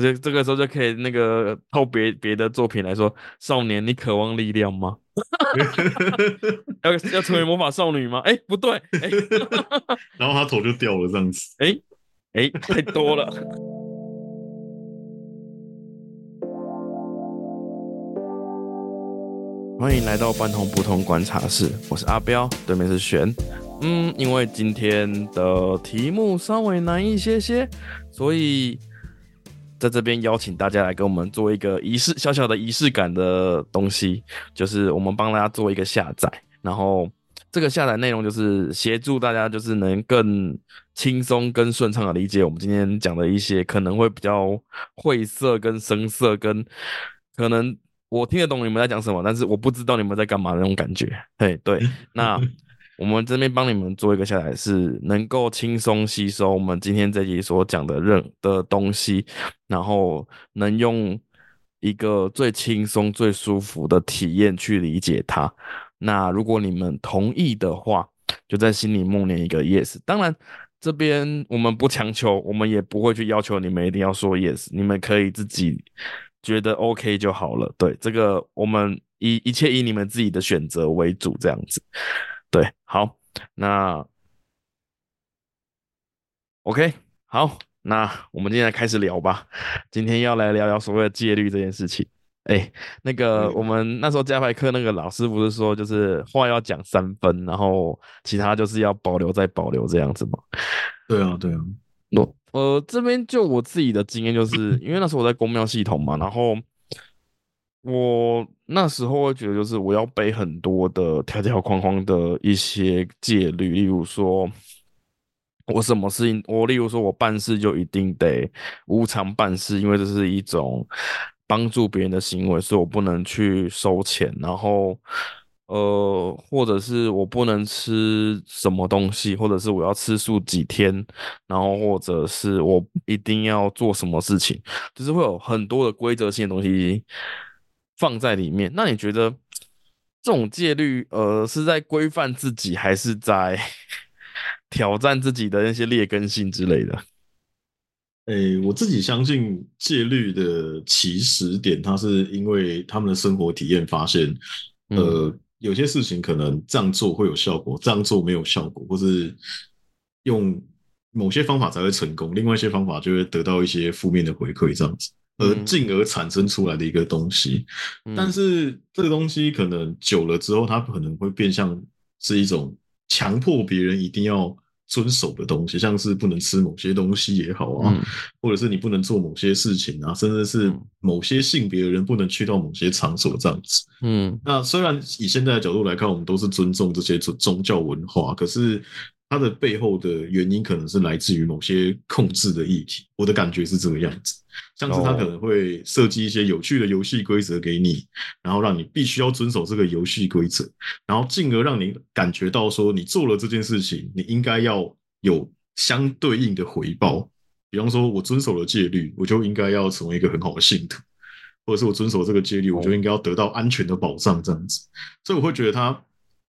这就这个时候就可以那个透别别的作品来说，少年，你渴望力量吗？要要成为魔法少女吗？哎，不对，哎，然后他头就掉了这样子，哎哎，太多了。欢迎来到半同不同观察室，我是阿彪，对面是璇。嗯，因为今天的题目稍微难一些些，所以在这边邀请大家来跟我们做一个仪式，小小的仪式感的东西，就是我们帮大家做一个下载，然后这个下载内容就是协助大家，就是能更轻松、更顺畅的理解我们今天讲的一些可能会比较晦涩、跟生涩、跟可能我听得懂你们在讲什么，但是我不知道你们在干嘛那种感觉。嘿，对，那。我们这边帮你们做一个下载，是能够轻松吸收我们今天这集所讲的任的东西，然后能用一个最轻松、最舒服的体验去理解它。那如果你们同意的话，就在心里默念一个 yes。当然，这边我们不强求，我们也不会去要求你们一定要说 yes，你们可以自己觉得 OK 就好了。对，这个我们一一切以你们自己的选择为主，这样子。对，好，那 OK，好，那我们今天开始聊吧。今天要来聊聊所谓的戒律这件事情。哎，那个我们那时候加排课那个老师不是说，就是话要讲三分，然后其他就是要保留再保留这样子吗？对啊，对啊。我呃这边就我自己的经验，就是因为那时候我在公庙系统嘛，然后。我那时候会觉得，就是我要背很多的条条框框的一些戒律，例如说，我什么事情，我例如说我办事就一定得无偿办事，因为这是一种帮助别人的行为，所以我不能去收钱，然后，呃，或者是我不能吃什么东西，或者是我要吃素几天，然后或者是我一定要做什么事情，就是会有很多的规则性的东西。放在里面，那你觉得这种戒律，呃，是在规范自己，还是在 挑战自己的那些劣根性之类的？诶，我自己相信戒律的起始点，它是因为他们的生活体验发现，呃，有些事情可能这样做会有效果，这样做没有效果，或是用某些方法才会成功，另外一些方法就会得到一些负面的回馈，这样子。而进而产生出来的一个东西，但是这个东西可能久了之后，它可能会变相是一种强迫别人一定要遵守的东西，像是不能吃某些东西也好啊，或者是你不能做某些事情啊，甚至是某些性别的人不能去到某些场所这样子。嗯，那虽然以现在的角度来看，我们都是尊重这些宗宗教文化，可是。它的背后的原因可能是来自于某些控制的议题，我的感觉是这个样子，像是他可能会设计一些有趣的游戏规则给你，然后让你必须要遵守这个游戏规则，然后进而让你感觉到说你做了这件事情，你应该要有相对应的回报，比方说我遵守了戒律，我就应该要成为一个很好的信徒，或者是我遵守这个戒律，我就应该要得到安全的保障这样子，所以我会觉得他。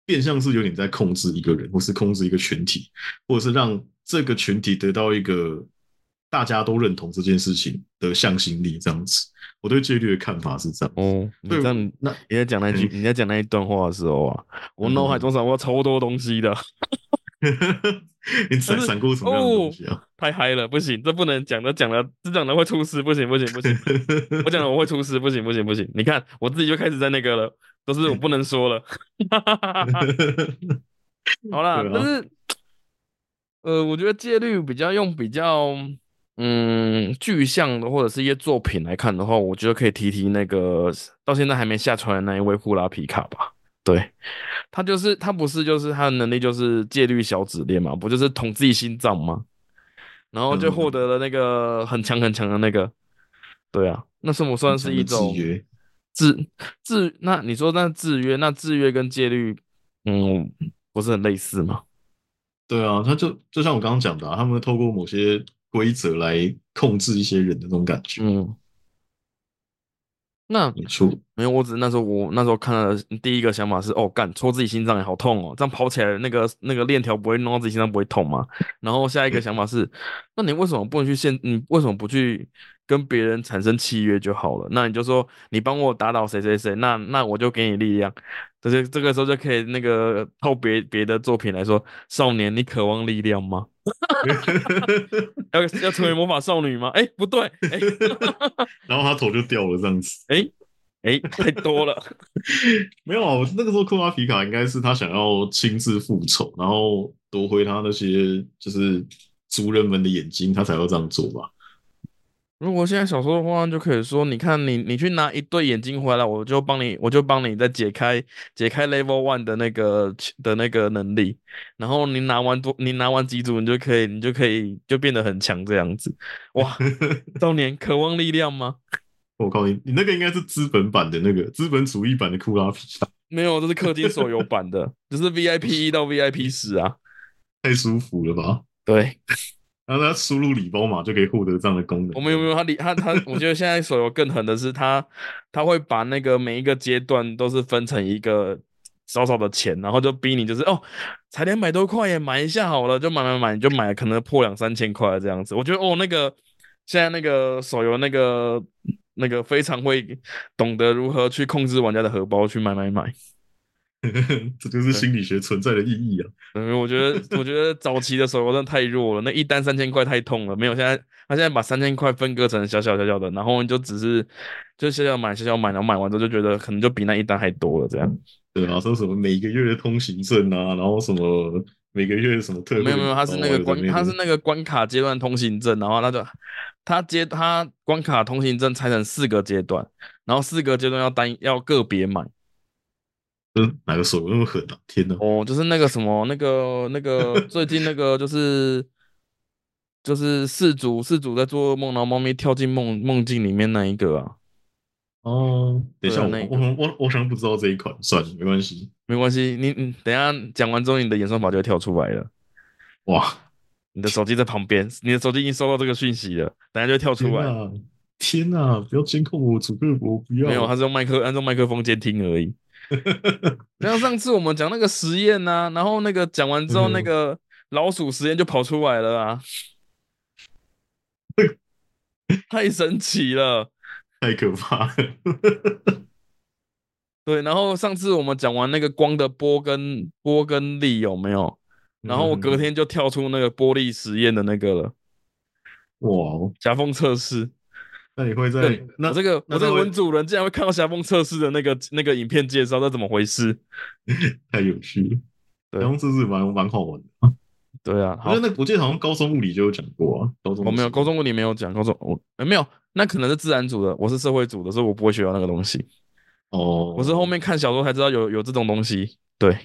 变相是有点在控制一个人，或是控制一个群体，或者是让这个群体得到一个大家都认同这件事情的向心力，这样子。我对戒律的看法是这样。哦，对，那你在讲那句，你在讲那一段话的时候啊，我脑海中闪过超多东西的。你闪闪过什么样的东西啊？太嗨了，不行，这不能讲的，讲了这讲的会出事，不行不行不行，我讲了我会出事，不行不行不行。你看我自己就开始在那个了。都是我不能说了，好了，但是，呃，我觉得戒律比较用比较嗯具象的或者是一些作品来看的话，我觉得可以提提那个到现在还没下船的那一位布拉皮卡吧。对，他就是他不是就是他的能力就是戒律小指链嘛，不就是捅自己心脏吗？然后就获得了那个很强很强的那个，对啊，那算不算是一种？制制那你说那制约那制约跟戒律，嗯，不是很类似吗？对啊，他就就像我刚刚讲的，他们透过某些规则来控制一些人的那种感觉。嗯，那没错，没有，我只那时候我那时候看到的第一个想法是，哦，干戳自己心脏也好痛哦，这样跑起来那个那个链条不会弄到自己心脏不会痛吗？然后下一个想法是，那你为什么不能去现？你为什么不去？跟别人产生契约就好了。那你就说你帮我打倒谁谁谁，那那我就给你力量。这些这个时候就可以那个套别别的作品来说，少年，你渴望力量吗？要要成为魔法少女吗？哎，不对，哎，然后他头就掉了这样子。哎哎，太多了。没有那个时候库拉皮卡应该是他想要亲自复仇，然后夺回他那些就是族人们的眼睛，他才要这样做吧。如果现在小说的话，就可以说，你看你你去拿一对眼睛回来，我就帮你，我就帮你再解开解开 level one 的那个的那个能力，然后你拿完多，你拿完几组，你就可以，你就可以就变得很强这样子。哇，少年渴望力量吗？我靠你，你那个应该是资本版的那个资本主义版的库拉皮卡，没有，这是氪金手游版的，只是 VIP 一到 VIP 十啊，太舒服了吧？对。然后他输入礼包码就可以获得这样的功能。我们有没有他礼他他？我觉得现在手游更狠的是他他会把那个每一个阶段都是分成一个少少的钱，然后就逼你就是哦，才两百多块耶，买一下好了，就买买买，你就买可能破两三千块这样子。我觉得哦，那个现在那个手游那个那个非常会懂得如何去控制玩家的荷包去买买买。这就是心理学存在的意义啊！嗯，我觉得，我觉得早期的手游真的太弱了，那一单三千块太痛了。没有，现在他现在把三千块分割成小小小小的，然后就只是就小小买，小小买，然后买完之后就觉得可能就比那一单还多了这样。对啊，说什么每个月的通行证啊，然后什么每个月什么特没有没有，他是那个关他是那个关卡阶段通行证，然后他就他接他关卡通行证拆成四个阶段，然后四个阶段要单要个别买。哪个手那么狠啊？天哪！哦，就是那个什么，那个那个 最近那个就是就是四主四主在做噩梦，然后猫咪跳进梦梦境里面那一个啊。哦，等一下，我我我我好像不知道这一款，算了，没关系，没关系。你你等下讲完之后，你的演算法就会跳出来了。哇，你的手机在旁边，你的手机已经收到这个讯息了，等下就会跳出来。天哪！不要监控我，主客我不要。没有，他是用麦克按照麦克风监听而已。像上次我们讲那个实验呐，然后那个讲完之后，那个老鼠实验就跑出来了啊，太神奇了，太可怕了。对，然后上次我们讲完那个光的波跟波跟力有没有？然后我隔天就跳出那个玻璃实验的那个了，哇，夹缝测试。那你会在那这个我这个文主人竟然会看到霞风测试的那个那个影片介绍，这怎么回事？太有趣了，霞风测试蛮蛮好玩的。对啊，我觉得那我记得好像高中物理就有讲过啊。高中我没有，高中物理没有讲。高中我没有，那可能是自然组的，我是社会组的，所以我不会学到那个东西。哦，我是后面看小说才知道有有这种东西。对，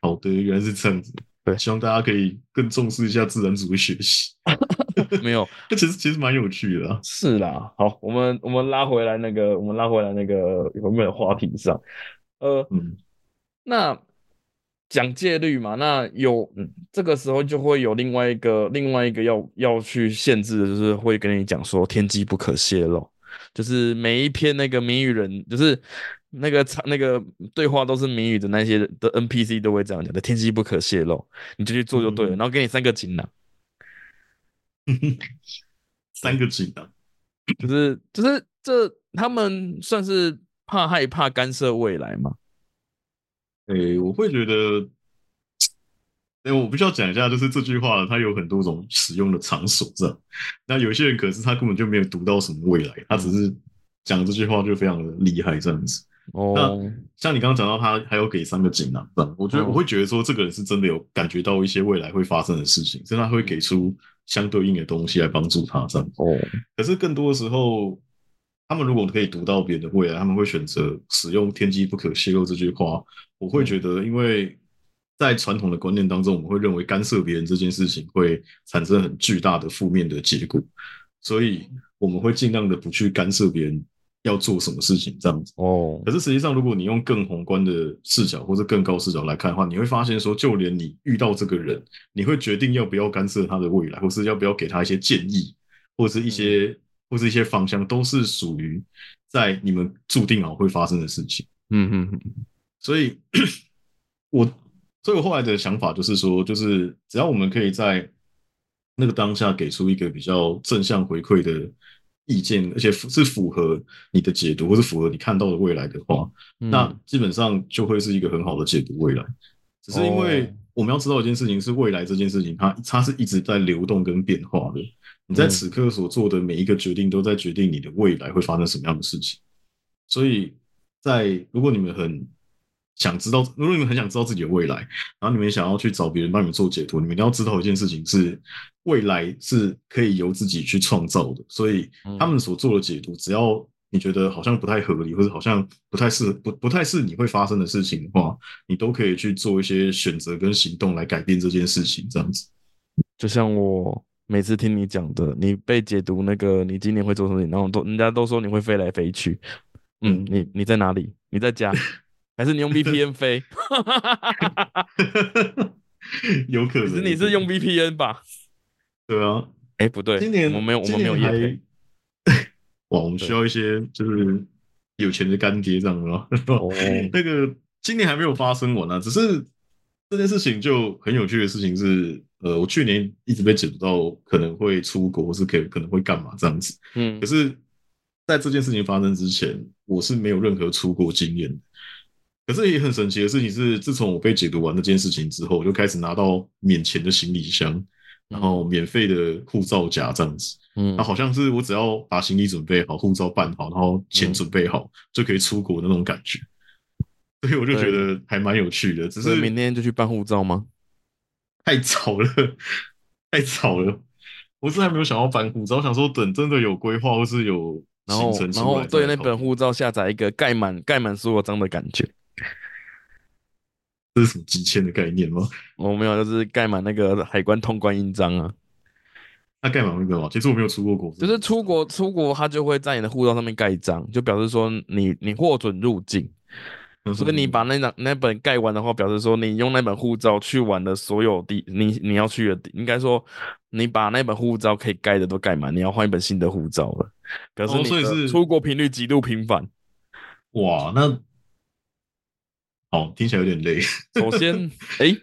好的，原来是这样子。对，希望大家可以更重视一下自然组的学习。没有，这其实其实蛮有趣的。是啦，好，我们我们拉回来那个，我们拉回来那个有没有话题上？呃，嗯，那讲戒律嘛，那有，嗯，这个时候就会有另外一个另外一个要要去限制的，就是会跟你讲说天机不可泄露，就是每一篇那个谜语人，就是那个场那个对话都是谜语的那些的 NPC 都会这样讲的，天机不可泄露，你就去做就对了，然后给你三个锦囊。三个锦囊，就是就是这，他们算是怕害怕干涉未来吗？诶，我会觉得，哎，我必须要讲一下，就是这句话它有很多种使用的场所，这样。那有些人可是他根本就没有读到什么未来，他只是讲这句话就非常的厉害这样子。哦，那像你刚刚讲到他还有给三个锦囊，我觉得我会觉得说这个人是真的有感觉到一些未来会发生的事情，所以他会给出。相对应的东西来帮助他这样哦，可是更多的时候，他们如果可以读到别人的未来，他们会选择使用“天机不可泄露”这句话。我会觉得，因为在传统的观念当中，我们会认为干涉别人这件事情会产生很巨大的负面的结果，所以我们会尽量的不去干涉别人。要做什么事情这样子哦？可是实际上，如果你用更宏观的视角或者更高视角来看的话，你会发现说，就连你遇到这个人，你会决定要不要干涉他的未来，或是要不要给他一些建议，或者是一些或是一些方向，都是属于在你们注定好会发生的事情。嗯嗯嗯。所以，我所以我后来的想法就是说，就是只要我们可以在那个当下给出一个比较正向回馈的。意见，而且是符合你的解读，或是符合你看到的未来的话，那基本上就会是一个很好的解读未来。只是因为我们要知道一件事情，是未来这件事情，它它是一直在流动跟变化的。你在此刻所做的每一个决定，都在决定你的未来会发生什么样的事情。所以在如果你们很想知道，如果你们很想知道自己的未来，然后你们想要去找别人帮你们做解读，你们一定要知道一件事情是，未来是可以由自己去创造的。所以他们所做的解读，只要你觉得好像不太合理，或者好像不太是不不太是你会发生的事情的话，你都可以去做一些选择跟行动来改变这件事情。这样子，就像我每次听你讲的，你被解读那个你今年会做什么，然后都人家都说你会飞来飞去。嗯，你你在哪里？你在家？还是你用 VPN 飞？有可能。是你是用 VPN 吧？对啊。哎，不对，今年我们没有，我们没有夜配。哇，我们需要一些就是有钱的干爹这样吗？哦，那个今年还没有发生完呢。只是这件事情就很有趣的事情是，呃，我去年一直被解读到可能会出国，或是可可能会干嘛这样子。嗯。可是在这件事情发生之前，我是没有任何出国经验的。可是也很神奇的事情是，自从我被解读完那件事情之后，我就开始拿到免钱的行李箱，然后免费的护照夹这样子。嗯，那好像是我只要把行李准备好，护照办好，然后钱准备好，就可以出国的那种感觉。所以我就觉得还蛮有趣的。只是明天就去办护照吗？太早了，太早了。我是还没有想要办护照，我想说等真的有规划或是有行程然后对那本护照下载一个盖满盖满所有章的感觉。这是什么几千的概念吗？我没有，就是盖满那个海关通关印章啊。那盖满那个吗？其实我没有出过国，就是出国出国，他就会在你的护照上面盖一张，就表示说你你获准入境。所以你把那张那本盖完的话，表示说你用那本护照去玩的所有地，你你要去的，地，应该说你把那本护照可以盖的都盖满，你要换一本新的护照了。表示你的出国频率极度频繁。哇，那。哦，听起来有点累。首先，哎，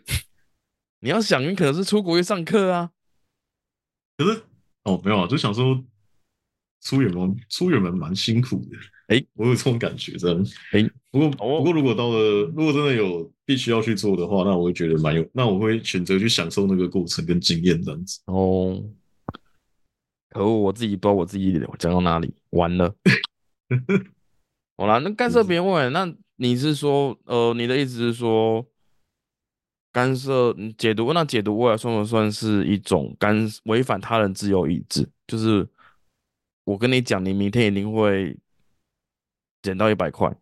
你要想，你可能是出国去上课啊。可是，哦，没有啊，就想说出远门，出远门蛮辛苦的。哎，我有这种感觉，真的。哎，不过，不过，如果到了，如果真的有必须要去做的话，那我会觉得蛮有，那我会选择去享受那个过程跟经验这样子。哦，可恶，我自己不知道我自己讲到哪里，完了。好啦，那干涉别人问那。你是说，呃，你的意思是说，干涉解读？那解读未来算不算是一种干违反他人自由意志？就是我跟你讲，你明天一定会捡到一百块，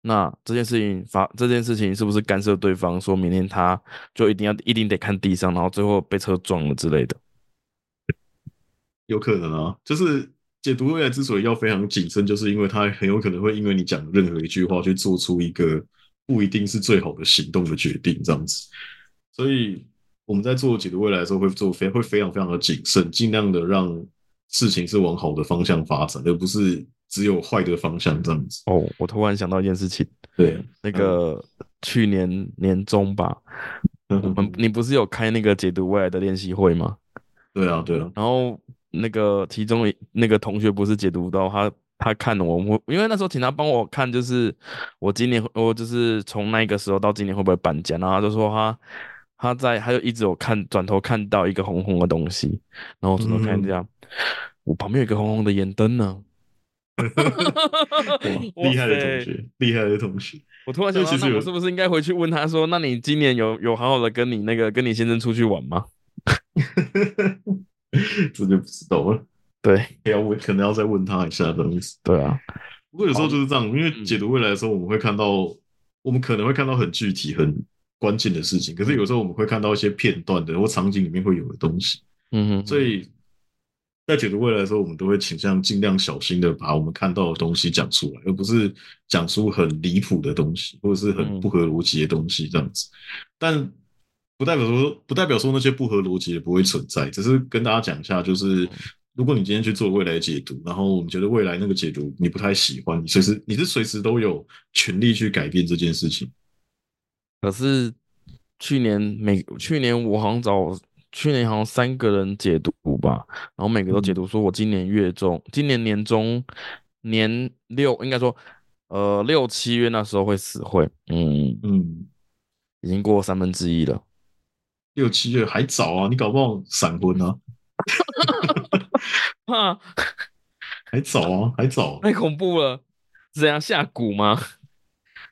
那这件事情发这件事情是不是干涉对方？说明天他就一定要一定得看地上，然后最后被车撞了之类的？有可能啊，就是。解读未来之所以要非常谨慎，就是因为它很有可能会因为你讲任何一句话去做出一个不一定是最好的行动的决定，这样子。所以我们在做解读未来的时候，会做非会非常非常的谨慎，尽量的让事情是往好的方向发展，而不是只有坏的方向这样子。哦，我突然想到一件事情，对，那个去年年中吧，我们你不是有开那个解读未来的练习会吗？对啊，对啊，然后。那个其中那个同学不是解读到他，他看我，我因为那时候请他帮我看，就是我今年我就是从那个时候到今年会不会搬家，然后他就说他他在他就一直有看转头看到一个红红的东西，然后转头看这样，我旁边有一个红红的眼灯呢，厉害的同学，厉害的同学，我突然想到，那我是不是应该回去问他说，那你今年有有好好的跟你那个跟你先生出去玩吗？这就不知道了。对，要问，可能要再问他一下东西。对啊，不过有时候就是这样，因为解读未来的时候，我们会看到，我们可能会看到很具体、很关键的事情。可是有时候我们会看到一些片段的或场景里面会有的东西。嗯哼。所以在解读未来的时候，我们都会倾向尽量小心的把我们看到的东西讲出来，而不是讲出很离谱的东西，或者是很不合逻辑的东西这样子。但不代表说，不代表说那些不合逻辑也不会存在，只是跟大家讲一下，就是如果你今天去做未来解读，然后我们觉得未来那个解读你不太喜欢，你随时你是随时都有权利去改变这件事情。可是去年每去年我好像找去年好像三个人解读吧，然后每个都解读说我今年月中，今年年中年六，应该说呃六七月那时候会死会，嗯嗯，已经过三分之一了。六七月还早啊，你搞不好闪婚啊？哈，还早啊，还早，太恐怖了，是这样下蛊吗？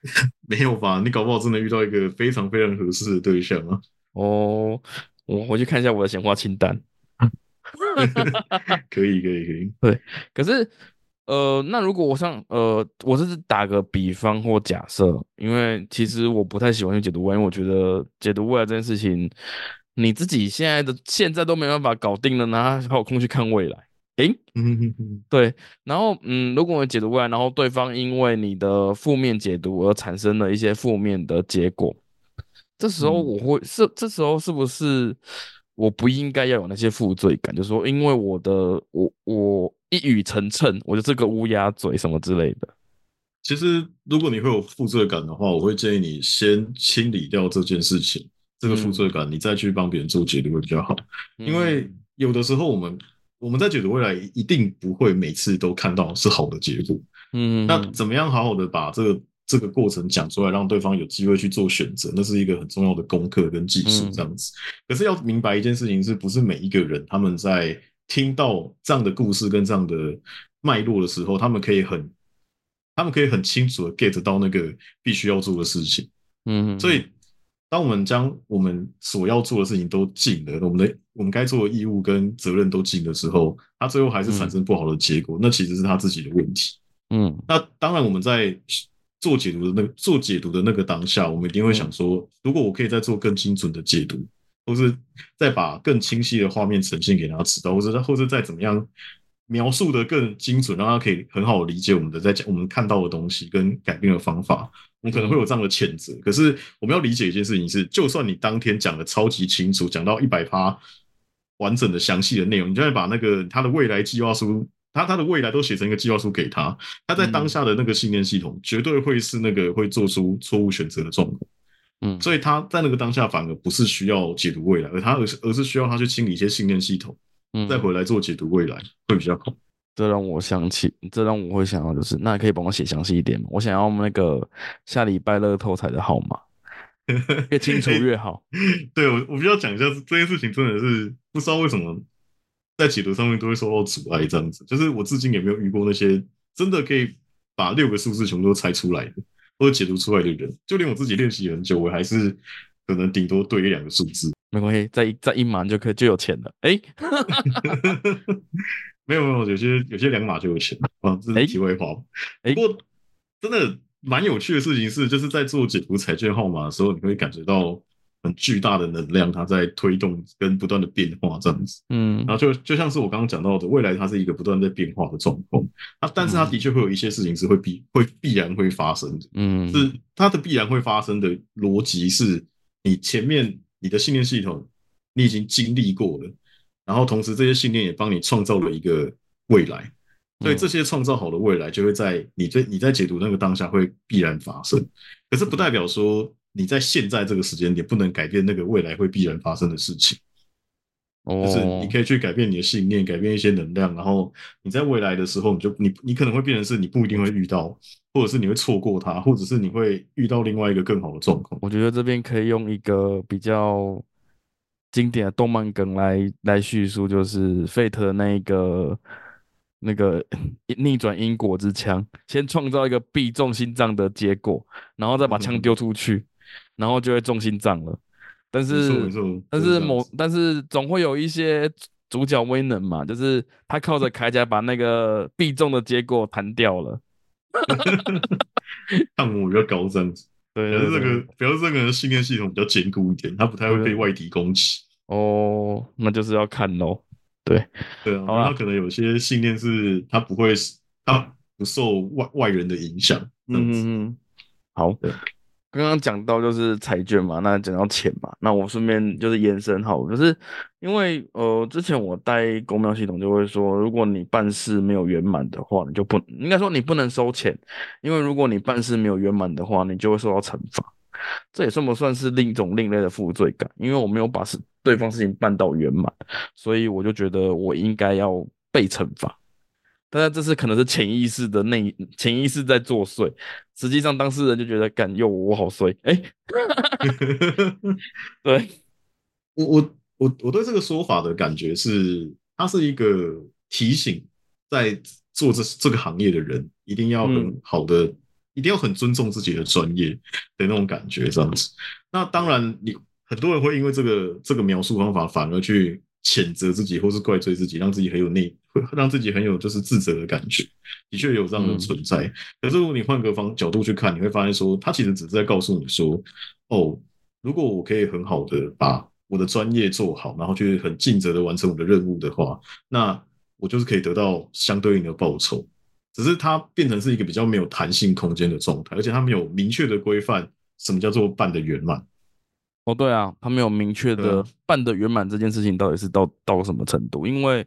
没有吧？你搞不好真的遇到一个非常非常合适的对象啊！哦，我回去看一下我的闲话清单。可以，可以，可以。对，可是呃，那如果我像呃，我是打个比方或假设，因为其实我不太喜欢去解读未来，因为我觉得解读未来这件事情，你自己现在的现在都没办法搞定了，哪还有空去看未来？诶，嗯，对，然后嗯，如果我解读未来，然后对方因为你的负面解读而产生了一些负面的结果，这时候我会是这时候是不是我不应该要有那些负罪感？就是说，因为我的我我一语成谶，我就这个乌鸦嘴什么之类的。其实，如果你会有负罪感的话，我会建议你先清理掉这件事情，这个负罪感，你再去帮别人做解读会比较好。因为有的时候我们。我们在解读未来，一定不会每次都看到是好的结果。嗯，那怎么样好好的把这个这个过程讲出来，让对方有机会去做选择，那是一个很重要的功课跟技术。这样子，可是要明白一件事情，是不是每一个人他们在听到这样的故事跟这样的脉络的时候，他们可以很，他们可以很清楚的 get 到那个必须要做的事情。嗯，所以。当我们将我们所要做的事情都尽了，我们的我们该做的义务跟责任都尽的时候，他最后还是产生不好的结果，那其实是他自己的问题。嗯，那当然我们在做解读的那个做解读的那个当下，我们一定会想说，如果我可以再做更精准的解读，或是再把更清晰的画面呈现给他知道，或者或者再怎么样描述的更精准，让他可以很好理解我们的在讲我们看到的东西跟改变的方法。我们可能会有这样的谴责，可是我们要理解一件事情是，就算你当天讲的超级清楚，讲到一百趴完整的详细的内容，你就算把那个他的未来计划书，他他的未来都写成一个计划书给他，他在当下的那个信念系统绝对会是那个会做出错误选择的状况。嗯，所以他在那个当下反而不是需要解读未来，而他而是而是需要他去清理一些信念系统，嗯，再回来做解读未来会比较好。这让我想起，这让我会想到，就是那可以帮我写详细一点吗？我想要那个下礼拜乐透彩的号码，越清楚越好。对我，我必须要讲一下这件事情，真的是不知道为什么在解读上面都会受到阻碍。这样子，就是我至今也没有遇过那些真的可以把六个数字全部都猜出来的，或者解读出来的人。就连我自己练习很久，我还是可能顶多对一两个数字。没关系，再再一码就可以就有钱了。哎。没有没有，有些有些两码就有钱啊，这是题外话。不过真的蛮有趣的事情是，就是在做解读彩券号码的时候，你会感觉到很巨大的能量，它在推动跟不断的变化这样子。嗯，然后就就像是我刚刚讲到的，未来它是一个不断在变化的状况。它但是它的确会有一些事情是会必会必然会发生的。嗯，是它的必然会发生的逻辑是，你前面你的信念系统你已经经历过了。然后同时，这些信念也帮你创造了一个未来，所以这些创造好的未来就会在你在你在解读那个当下会必然发生。可是不代表说你在现在这个时间点不能改变那个未来会必然发生的事情。就是你可以去改变你的信念，改变一些能量，然后你在未来的时候，你就你你可能会变成是你不一定会遇到，或者是你会错过它，或者是你会遇到另外一个更好的状况。我觉得这边可以用一个比较。经典的动漫梗来来叙述，就是 Fate 那一个那个逆转因果之枪，先创造一个必中心脏的结果，然后再把枪丢出去，然后就会中心脏了。但是但是某但是总会有一些主角威能嘛，就是他靠着铠甲把那个必中的结果弹掉了。抗魔比较高这样子。对，表示这个表示这个信念系统比较坚固一点，他不太会被外敌攻击。哦，那就是要看喽。对，对啊，他可能有些信念是他不会，他不受外外人的影响。嗯嗯，好。刚刚讲到就是彩券嘛，那讲到钱嘛，那我顺便就是延伸好，就是因为呃，之前我带公庙系统就会说，如果你办事没有圆满的话，你就不应该说你不能收钱，因为如果你办事没有圆满的话，你就会受到惩罚。这也算不算是另一种另类的负罪感？因为我没有把事对方事情办到圆满，所以我就觉得我应该要被惩罚。但是这是可能是潜意识的内潜意识在作祟，实际上当事人就觉得干又我好衰，哎，对我我我我对这个说法的感觉是，它是一个提醒，在做这这个行业的人一定要很好的，一定要很尊重自己的专业的那种感觉，这样子。那当然，你很多人会因为这个这个描述方法，反而去。谴责自己，或是怪罪自己，让自己很有内，会让自己很有就是自责的感觉，的确有这样的存在。可是如果你换个方角度去看，你会发现说，他其实只是在告诉你说，哦，如果我可以很好的把我的专业做好，然后去很尽责的完成我的任务的话，那我就是可以得到相对应的报酬。只是它变成是一个比较没有弹性空间的状态，而且它没有明确的规范什么叫做办的圆满。哦，对啊，他没有明确的办的圆满这件事情到底是到到什么程度？因为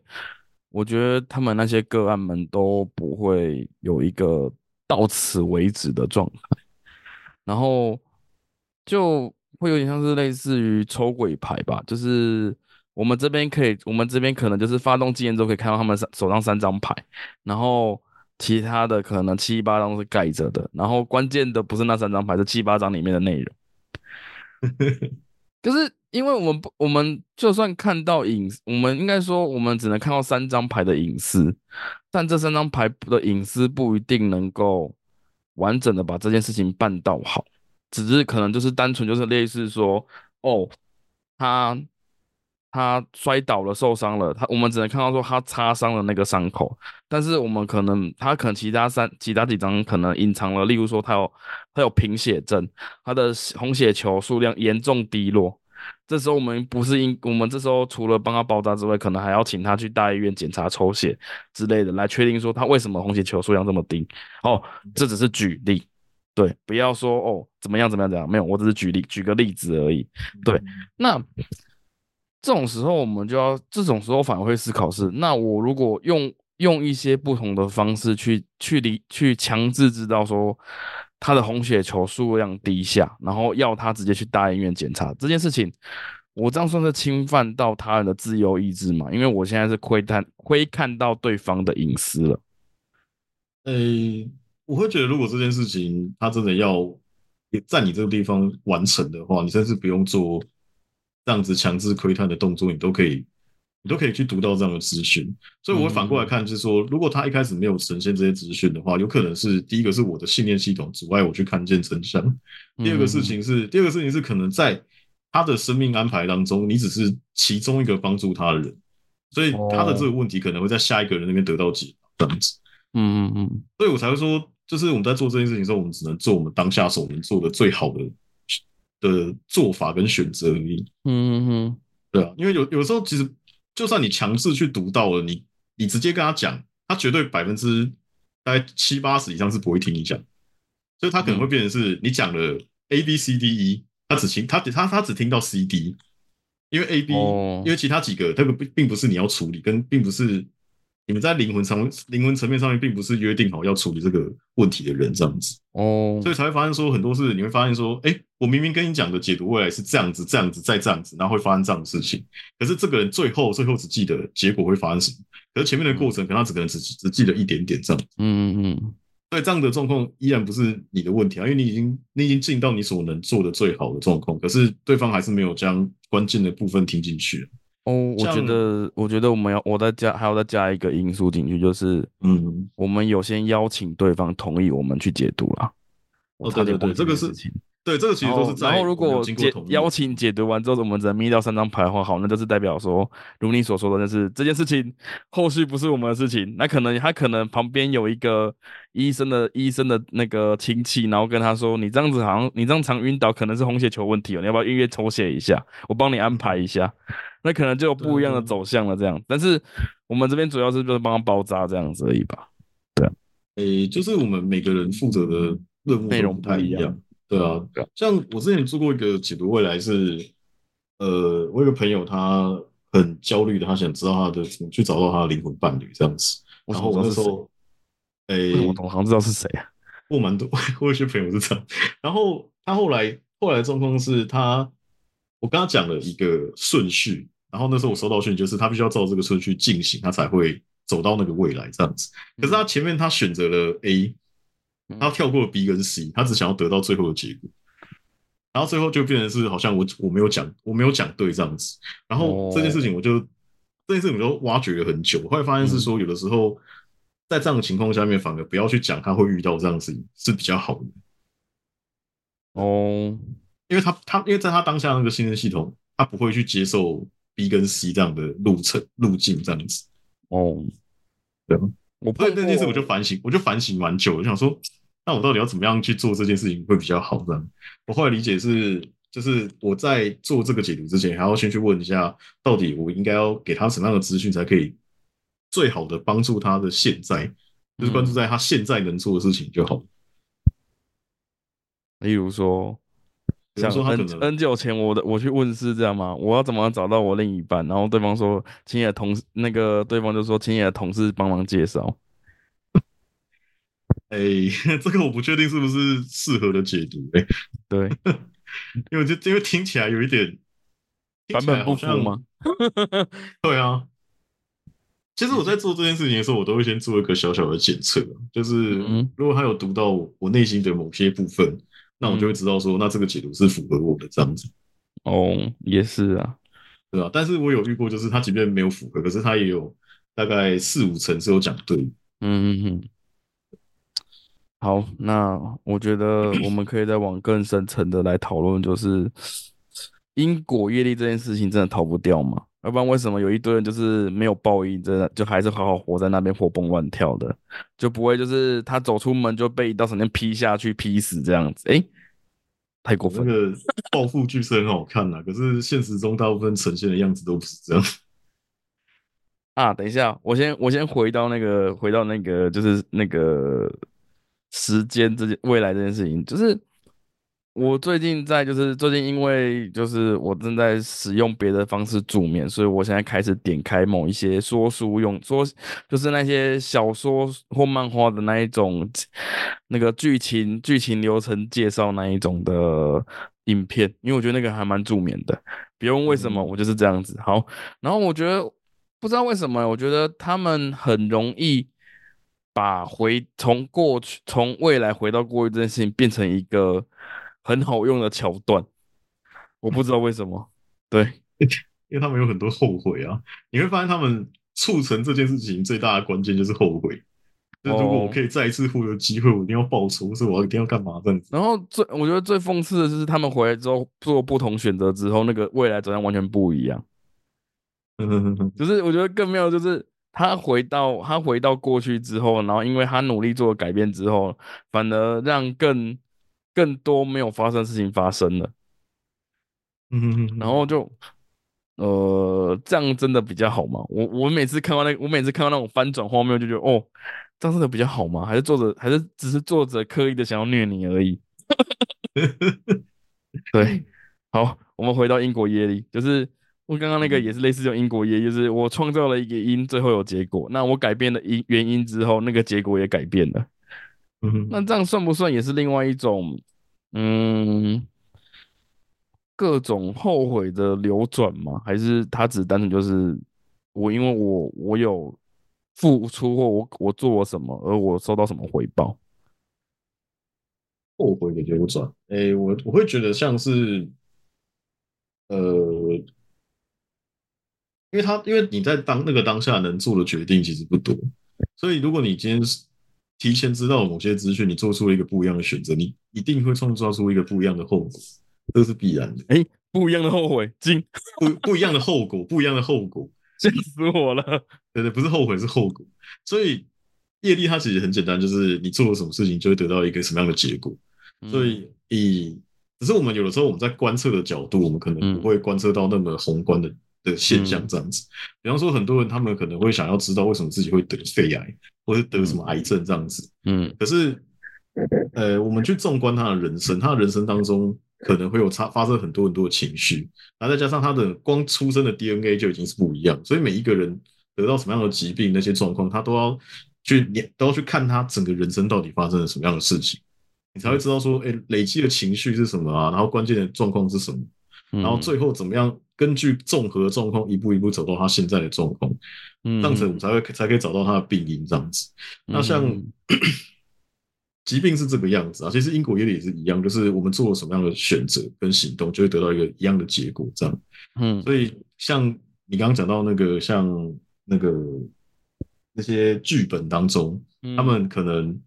我觉得他们那些个案们都不会有一个到此为止的状态，然后就会有点像是类似于抽鬼牌吧，就是我们这边可以，我们这边可能就是发动纪念之后可以看到他们手上三张牌，然后其他的可能七八张是盖着的，然后关键的不是那三张牌，是七八张里面的内容。就是，因为我们不，我们就算看到隐，我们应该说，我们只能看到三张牌的隐私，但这三张牌的隐私不一定能够完整的把这件事情办到好，只是可能就是单纯就是类似说，哦，他。他摔倒了，受伤了。他我们只能看到说他擦伤了那个伤口，但是我们可能他可能其他三其他几张可能隐藏了，例如说他有他有贫血症，他的红血球数量严重低落。这时候我们不是应我们这时候除了帮他包扎之外，可能还要请他去大医院检查抽血之类的，来确定说他为什么红血球数量这么低。哦，这只是举例，对，不要说哦怎么样怎么样怎样，没有，我只是举例举个例子而已。对，那。这种时候，我们就要这种时候反而会思考是：那我如果用用一些不同的方式去去理去强制知道说他的红血球数量低下，然后要他直接去大医院检查这件事情，我这样算是侵犯到他人的自由意志嘛？因为我现在是窥探窥看到对方的隐私了。呃，我会觉得，如果这件事情他真的要在你这个地方完成的话，你甚至不用做。这样子强制窥探的动作，你都可以，你都可以去读到这样的资讯。所以，我会反过来看，就是说，如果他一开始没有呈现这些资讯的话，有可能是第一个是我的信念系统阻碍我去看见真相；第二个事情是，第二个事情是可能在他的生命安排当中，你只是其中一个帮助他的人，所以他的这个问题可能会在下一个人那边得到解。这样子，嗯嗯嗯，所以我才会说，就是我们在做这件事情的时候，我们只能做我们当下所能做的最好的。的做法跟选择而已。嗯哼，对啊，因为有有时候其实，就算你强制去读到了，你你直接跟他讲，他绝对百分之大概七八十以上是不会听你讲，所以他可能会变成是你讲了 A B C D E，他只听他他他只听到 C D，因为 A B，因为其他几个他并并不是你要处理，跟并不是。你们在灵魂层灵魂层面上面，并不是约定好要处理这个问题的人这样子。哦，所以才会发现说很多事，你会发现说，哎，我明明跟你讲的解读未来是这样子，这样子，再这样子，然后会发生这样的事情，可是这个人最后最后只记得结果会发生什么，可是前面的过程可能他只可能只只记得一点点这样，嗯嗯嗯，所以这样的状况依然不是你的问题啊，因为你已经你已经尽到你所能做的最好的状况，可是对方还是没有将关键的部分听进去。哦，我觉得，我觉得我们要，我再加，还要再加一个因素进去，就是，嗯，我们有先邀请对方同意我们去解读了。哦，对对对，这个是。对，这个其实都是在。然后，如果解邀请解读完之后，我们只能眯掉三张牌的话，好，那就是代表说，如你所说的，就是这件事情后续不是我们的事情。那可能他可能旁边有一个医生的医生的那个亲戚，然后跟他说：“你这样子好像你这样常晕倒，可能是红血球问题哦，你要不要预约抽血一下？我帮你安排一下。”那可能就有不一样的走向了。这样，但是我们这边主要是就是帮他包扎这样子而已吧。对，诶，就是我们每个人负责的任务内容不太一样。对啊，像我之前做过一个解读未来是，呃，我有个朋友他很焦虑的，他想知道他的怎么去找到他的灵魂伴侣这样子。然后我那时候，哎，我好像知道是谁啊？我蛮多，我有些朋友是这样。然后他后来后来状况是他，我跟他讲了一个顺序，然后那时候我收到讯就是他必须要照这个顺序进行，他才会走到那个未来这样子。可是他前面他选择了 A，他跳过了 B 跟 C，他只想要得到最后的结果，然后最后就变成是好像我我没有讲我没有讲对这样子，然后这件事情我就这件事情我就挖掘了很久，后来发现是说有的时候在这样的情况下面，反而不要去讲他会遇到这样子是比较好的。哦，因为他他因为在他当下那个信任系统，他不会去接受 B 跟 C 这样的路程路径这样子。哦，对，我所以那件事我就反省，我就反省蛮久，我想说，那我到底要怎么样去做这件事情会比较好？呢，我后来理解是，就是我在做这个解读之前，还要先去问一下，到底我应该要给他什么样的资讯，才可以最好的帮助他的现在，就是关注在他现在能做的事情就好。例如说，像 N N 久前我的我去问是这样吗？我要怎么找到我另一半？然后对方说，请你的同事，那个对方就说，请你的同事帮忙介绍。哎，这个我不确定是不是适合的解读。哎，对，因为就因为听起来有一点版本不符吗？对啊。其实我在做这件事情的时候，我都会先做一个小小的检测，就是如果他有读到我内心的某些部分。那我就会知道说，那这个解读是符合我的这样子。哦，也是啊，对啊？但是我有遇过，就是他即便没有符合，可是他也有大概四五成是有讲对。嗯嗯嗯。好，那我觉得我们可以再往更深层的来讨论，就是因果业力这件事情真的逃不掉吗？要不然为什么有一堆人就是没有报应，真的就还是好好活在那边活蹦乱跳的，就不会就是他走出门就被一道闪电劈下去劈死这样子？哎，太过分！那个暴富剧是很好看呐，可是现实中大部分呈现的样子都不是这样。啊，等一下，我先我先回到那个回到那个就是那个时间这件未来这件事情，就是。我最近在就是最近因为就是我正在使用别的方式助眠，所以我现在开始点开某一些说书用说，就是那些小说或漫画的那一种那个剧情剧情流程介绍那一种的影片，因为我觉得那个还蛮助眠的。别问为什么，我就是这样子。好，然后我觉得不知道为什么，我觉得他们很容易把回从过去从未来回到过去这件事情变成一个。很好用的桥段，我不知道为什么。对，因为他们有很多后悔啊。你会发现，他们促成这件事情最大的关键就是后悔。就如果我可以再一次获得机会，我一定要报仇，是我一定要干嘛这样子。然后最我觉得最讽刺的就是，他们回来之后做不同选择之后，那个未来走向完全不一样。嗯，就是我觉得更妙，就是他回到他回到过去之后，然后因为他努力做了改变之后，反而让更。更多没有发生的事情发生了，嗯，然后就，呃，这样真的比较好吗？我我每次看到那，我每次看到那种翻转画面，就觉得哦，这样真的比较好吗？还是作者，还是只是作者刻意的想要虐你而已？对，好，我们回到英国耶利，就是我刚刚那个也是类似这种因果业，就是我创造了一个因，最后有结果，那我改变了因原因之后，那个结果也改变了。那这样算不算也是另外一种，嗯，各种后悔的流转吗？还是他只单纯就是我因为我我有付出或我我做了什么，而我收到什么回报？后悔的流转，哎，我我会觉得像是，呃，因为他因为你在当那个当下能做的决定其实不多，所以如果你今天是。提前知道某些资讯，你做出了一个不一样的选择，你一定会创造出一个不一样的后果，这是必然的。哎，不一样的后悔，惊，不不一样的后果，不一样的后果，吓死我了。对对，不是后悔，是后果。所以业力它其实很简单，就是你做了什么事情，就会得到一个什么样的结果。所以以只是我们有的时候我们在观测的角度，我们可能不会观测到那么宏观的的现象这样子。比方说，很多人他们可能会想要知道为什么自己会得肺癌。或是得什么癌症这样子，嗯，可是，呃，我们去纵观他的人生，他的人生当中可能会有差发生很多很多的情绪，然后再加上他的光出生的 DNA 就已经是不一样，所以每一个人得到什么样的疾病，那些状况，他都要去都要去看他整个人生到底发生了什么样的事情，你才会知道说，哎，累积的情绪是什么啊？然后关键的状况是什么？然后最后怎么样？根据综合状况，一步一步走到他现在的状况，这样子我们才会才可以找到他的病因。这样子，那像 疾病是这个样子啊，其实因果原理也是一样，就是我们做了什么样的选择跟行动，就会得到一个一样的结果。这样，嗯，所以像你刚刚讲到那个，像那个那些剧本当中，他们可能。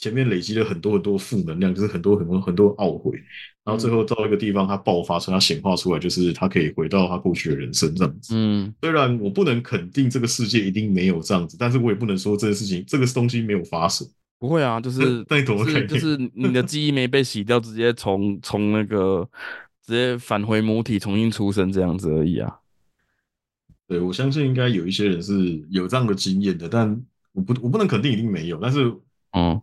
前面累积了很多很多负能量，就是很多很多很多懊悔，然后最后到一个地方，它爆发出，它显化出来，就是他可以回到他过去的人生这样子。嗯，虽然我不能肯定这个世界一定没有这样子，但是我也不能说这个事情这个东西没有发生。不会啊，就是 那你懂是就是你的记忆没被洗掉，直接从从那个直接返回母体重新出生这样子而已啊。对，我相信应该有一些人是有这样的经验的，但我不我不能肯定一定没有，但是嗯。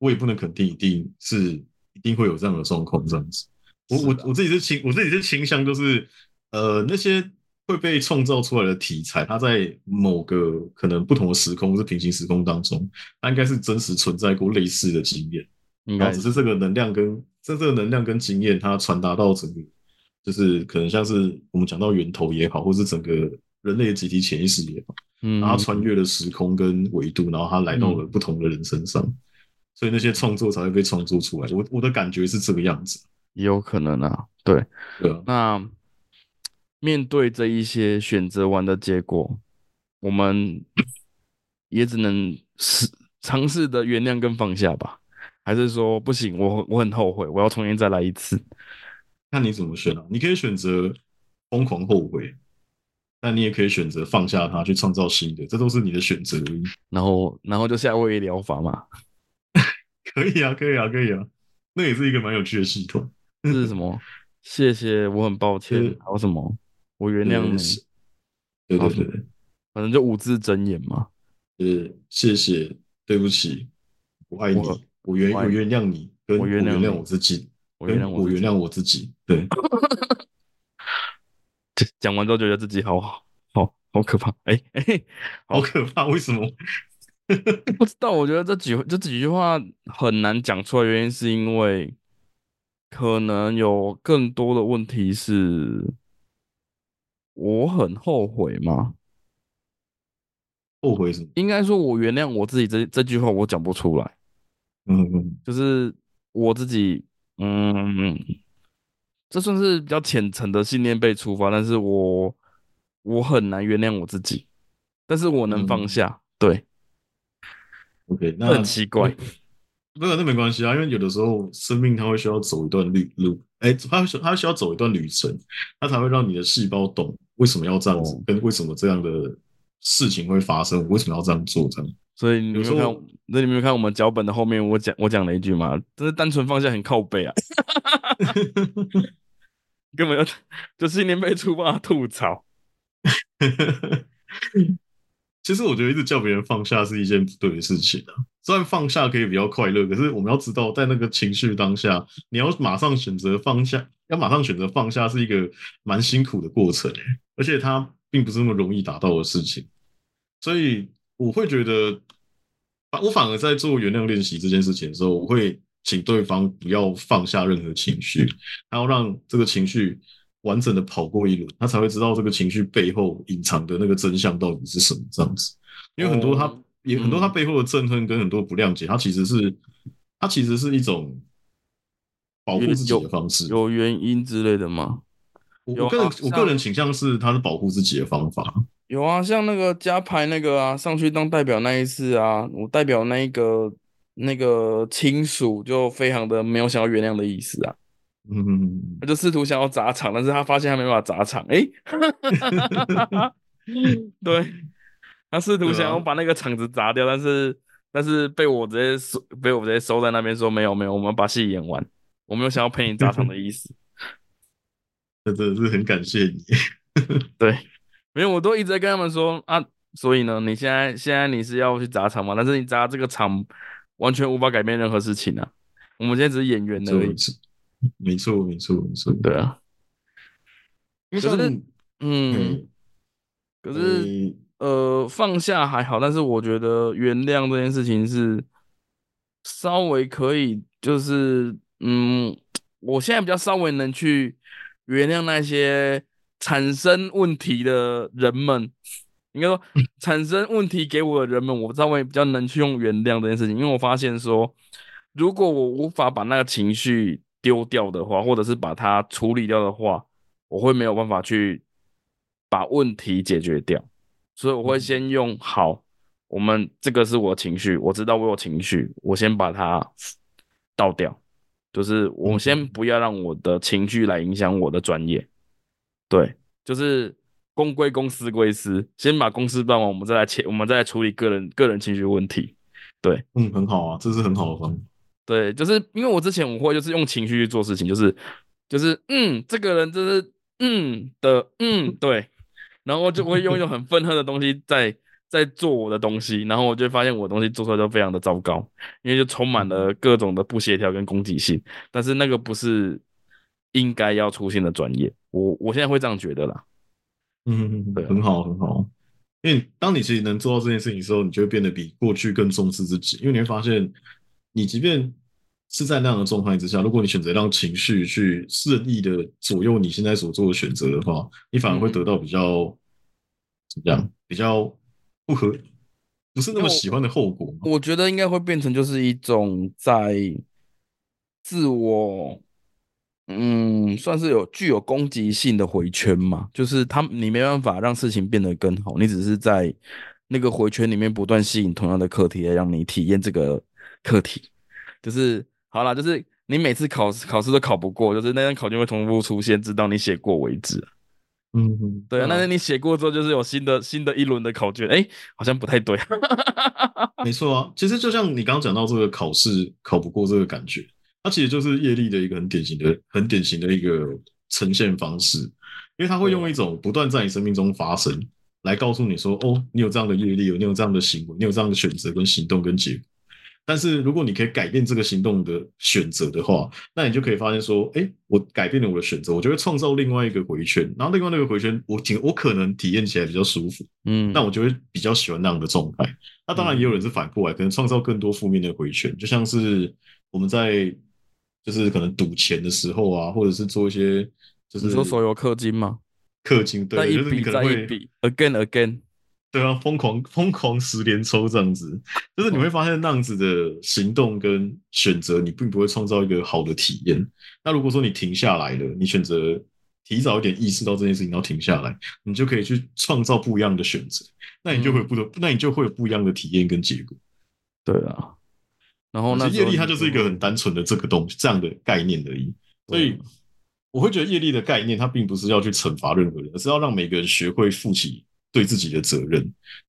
我也不能肯定一定是一定会有这样的状况这样子。我我我自己是倾我自己是倾向就是，呃，那些会被创造出来的题材，它在某个可能不同的时空或是平行时空当中，它应该是真实存在过类似的经验。应该只是这个能量跟这这个能量跟经验，它传达到整个，就是可能像是我们讲到源头也好，或是整个人类的集体潜意识也好，嗯，然后穿越了时空跟维度，然后它来到了不同的人身上。所以那些创作才会被创作出来，我我的感觉是这个样子，也有可能啊，对，对。那面对这一些选择完的结果，我们也只能试尝试的原谅跟放下吧，还是说不行？我我很后悔，我要重新再来一次。看你怎么选啊？你可以选择疯狂后悔，但你也可以选择放下它，去创造新的，这都是你的选择。然后，然后就夏威夷疗法嘛。可以啊，可以啊，可以啊，那也是一个蛮有趣的系统。这是什么？谢谢，我很抱歉。还有什么？我原谅你。对对对，反正就五字真言嘛。呃，谢谢，对不起，我爱你，我原我原谅你，跟我原谅我自己，我原谅我原谅我自己。对。讲完之后觉得自己好好好可怕。哎哎，好可怕，为什么？不知道，我觉得这几这几句话很难讲出来，原因是因为可能有更多的问题是，我很后悔吗？后悔什么？应该说，我原谅我自己。这这句话我讲不出来。嗯嗯，就是我自己，嗯，这算是比较浅层的信念被触发，但是我我很难原谅我自己，但是我能放下，对。OK，那很奇怪，没有那没关系啊，因为有的时候生命它会需要走一段旅路，哎，它需它需要走一段旅程，它才会让你的细胞懂为什么要这样子，跟为什么这样的事情会发生，为什么要这样做这样。所以你有时候，那你没有看我们脚本的后面，我讲我讲了一句嘛，就是单纯放下很靠背啊，根本 就就是年被触发吐槽。其实我觉得一直叫别人放下是一件不对的事情啊。虽然放下可以比较快乐，可是我们要知道，在那个情绪当下，你要马上选择放下，要马上选择放下，是一个蛮辛苦的过程，而且它并不是那么容易达到的事情。所以我会觉得，我反而在做原谅练习这件事情的时候，我会请对方不要放下任何情绪，然后让这个情绪。完整的跑过一轮，他才会知道这个情绪背后隐藏的那个真相到底是什么这样子。因为很多他也很多他背后的憎恨跟很多不谅解，他其实是他其实是一种保护自己的方式，有原因之类的吗？我个人我个人倾向是他是保护自己的方法。有啊，像那个加牌那个啊，上去当代表那一次啊，我代表那一个那个亲属就非常的没有想要原谅的意思啊。嗯，他就试图想要砸场，但是他发现他没办法砸场。哎，对，他试图想要把那个场子砸掉，但是但是被我直接收，被我直接收在那边说没有没有，我们把戏演完，我没有想要陪你砸场的意思。真的是很感谢你。对，因为我都一直在跟他们说啊，所以呢，你现在现在你是要去砸场吗？但是你砸这个场完全无法改变任何事情啊。我们现在只是演员而已。没错，没错，没错，对啊。可是，嗯，可是，呃，放下还好，但是我觉得原谅这件事情是稍微可以就是嗯，我现在比较稍微能去原谅那些产生问题的人们，应该说 产生问题给我的人们，我稍微比较能去用原谅这件事情，因为我发现说，如果我无法把那个情绪丢掉的话，或者是把它处理掉的话，我会没有办法去把问题解决掉，所以我会先用好，我们这个是我情绪，我知道我有情绪，我先把它倒掉，就是我先不要让我的情绪来影响我的专业，对，就是公归公，私归私，先把公司办完，我们再来切，我们再来处理个人个人情绪问题，对，嗯，很好啊，这是很好的方法。对，就是因为我之前我会就是用情绪去做事情，就是就是嗯，这个人就是嗯的嗯 对，然后就会用一种很愤恨的东西在在做我的东西，然后我就发现我的东西做出来都非常的糟糕，因为就充满了各种的不协调跟攻击性，但是那个不是应该要出现的专业，我我现在会这样觉得啦。嗯，对，很好很好，因为当你其实能做到这件事情的时候，你就会变得比过去更重视自己，因为你会发现，你即便是在那样的状态之下，如果你选择让情绪去任意的左右你现在所做的选择的话，你反而会得到比较怎么样？比较不合，不是那么喜欢的后果。我觉得应该会变成就是一种在自我，嗯，算是有具有攻击性的回圈嘛。就是他你没办法让事情变得更好，你只是在那个回圈里面不断吸引同样的课题来让你体验这个课题，就是。好了，就是你每次考考试都考不过，就是那张考卷会重复出现，直到你写过为止。嗯，对啊，那你写过之后，就是有新的新的一轮的考卷，哎，好像不太对。没错啊，其实就像你刚刚讲到这个考试考不过这个感觉，它其实就是业力的一个很典型的、很典型的一个呈现方式，因为它会用一种不断在你生命中发生来告诉你说，哦，你有这样的业力，你有这样的行为，你有这样的选择跟行动跟结果。但是如果你可以改变这个行动的选择的话，那你就可以发现说，哎，我改变了我的选择，我就会创造另外一个回圈，然后另外那个回圈，我体我可能体验起来比较舒服，嗯，那我就会比较喜欢那样的状态。那当然也有人是反过来，可能创造更多负面的回圈，就像是我们在就是可能赌钱的时候啊，或者是做一些就是说手游氪金吗？氪金，对，就是你可能会 again again。对啊，疯狂疯狂十连抽这样子，就是你会发现那样子的行动跟选择，你并不会创造一个好的体验。那如果说你停下来了，你选择提早一点意识到这件事情，然后停下来，你就可以去创造不一样的选择。那你就会不得，那你就会有不一样的体验跟结果。对啊，然后那业力它就是一个很单纯的这个东西这样的概念而已。所以我会觉得业力的概念，它并不是要去惩罚任何人，而是要让每个人学会负起。对自己的责任，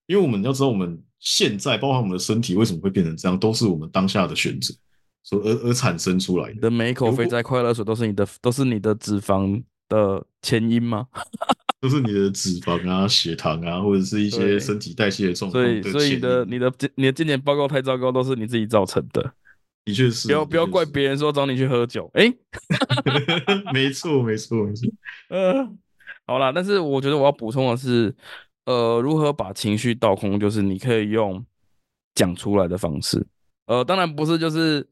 因为我们要知道，我们现在包括我们的身体为什么会变成这样，都是我们当下的选择所而而产生出来的。每一口肥宅快乐水都是你的，都是你的脂肪的前因吗？都是你的脂肪啊、血糖啊，或者是一些身体代谢的状况。所以，所以的你的你的健检报告太糟糕，都是你自己造成的。的确是，不要不要怪别人说找你去喝酒。哎，没错，没错，没错。呃，好啦，但是我觉得我要补充的是。呃，如何把情绪倒空？就是你可以用讲出来的方式。呃，当然不是就是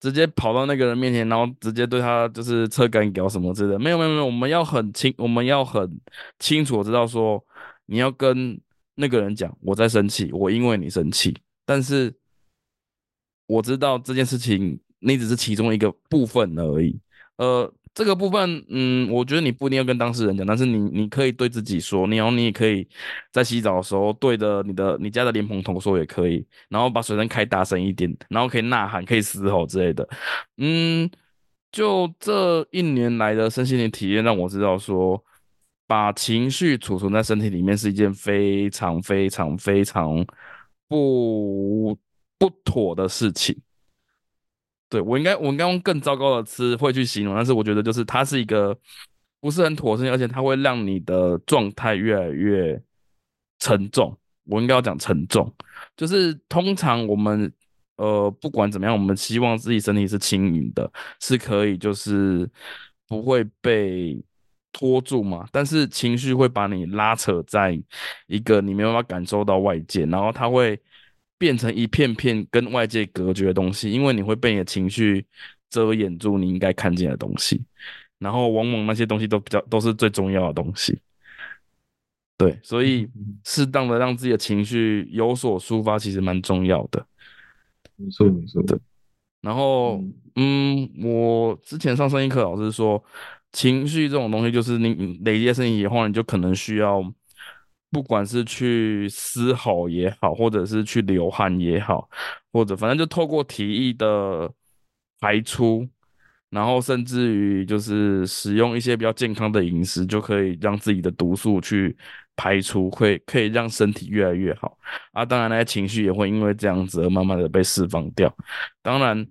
直接跑到那个人面前，然后直接对他就是侧干搞什么之类的。没有没有没有，我们要很清，我们要很清楚知道说，你要跟那个人讲，我在生气，我因为你生气。但是我知道这件事情，你只是其中一个部分而已。呃。这个部分，嗯，我觉得你不一定要跟当事人讲，但是你你可以对自己说，然后你也可以在洗澡的时候对着你的你家的莲蓬头说也可以，然后把水声开大声一点，然后可以呐喊，可以嘶吼之类的。嗯，就这一年来的身心灵体验让我知道说，把情绪储存在身体里面是一件非常非常非常不不妥的事情。对我应该，我应该用更糟糕的词汇去形容，但是我觉得就是它是一个不是很妥善，而且它会让你的状态越来越沉重。我应该要讲沉重，就是通常我们呃不管怎么样，我们希望自己身体是轻盈的，是可以就是不会被拖住嘛。但是情绪会把你拉扯在一个你没有办法感受到外界，然后它会。变成一片片跟外界隔绝的东西，因为你会被你的情绪遮掩住你应该看见的东西，然后往往那些东西都比较都是最重要的东西。对，所以适当的让自己的情绪有所抒发，其实蛮重要的。没错，没错。对，然后，嗯，我之前上声音课，老师说，情绪这种东西，就是你累积事情以后，你就可能需要，不管是去嘶吼也好，或者是去流汗也好，或者反正就透过体液的排出。然后甚至于就是使用一些比较健康的饮食，就可以让自己的毒素去排出，会可以让身体越来越好。啊，当然那些情绪也会因为这样子而慢慢的被释放掉。当然，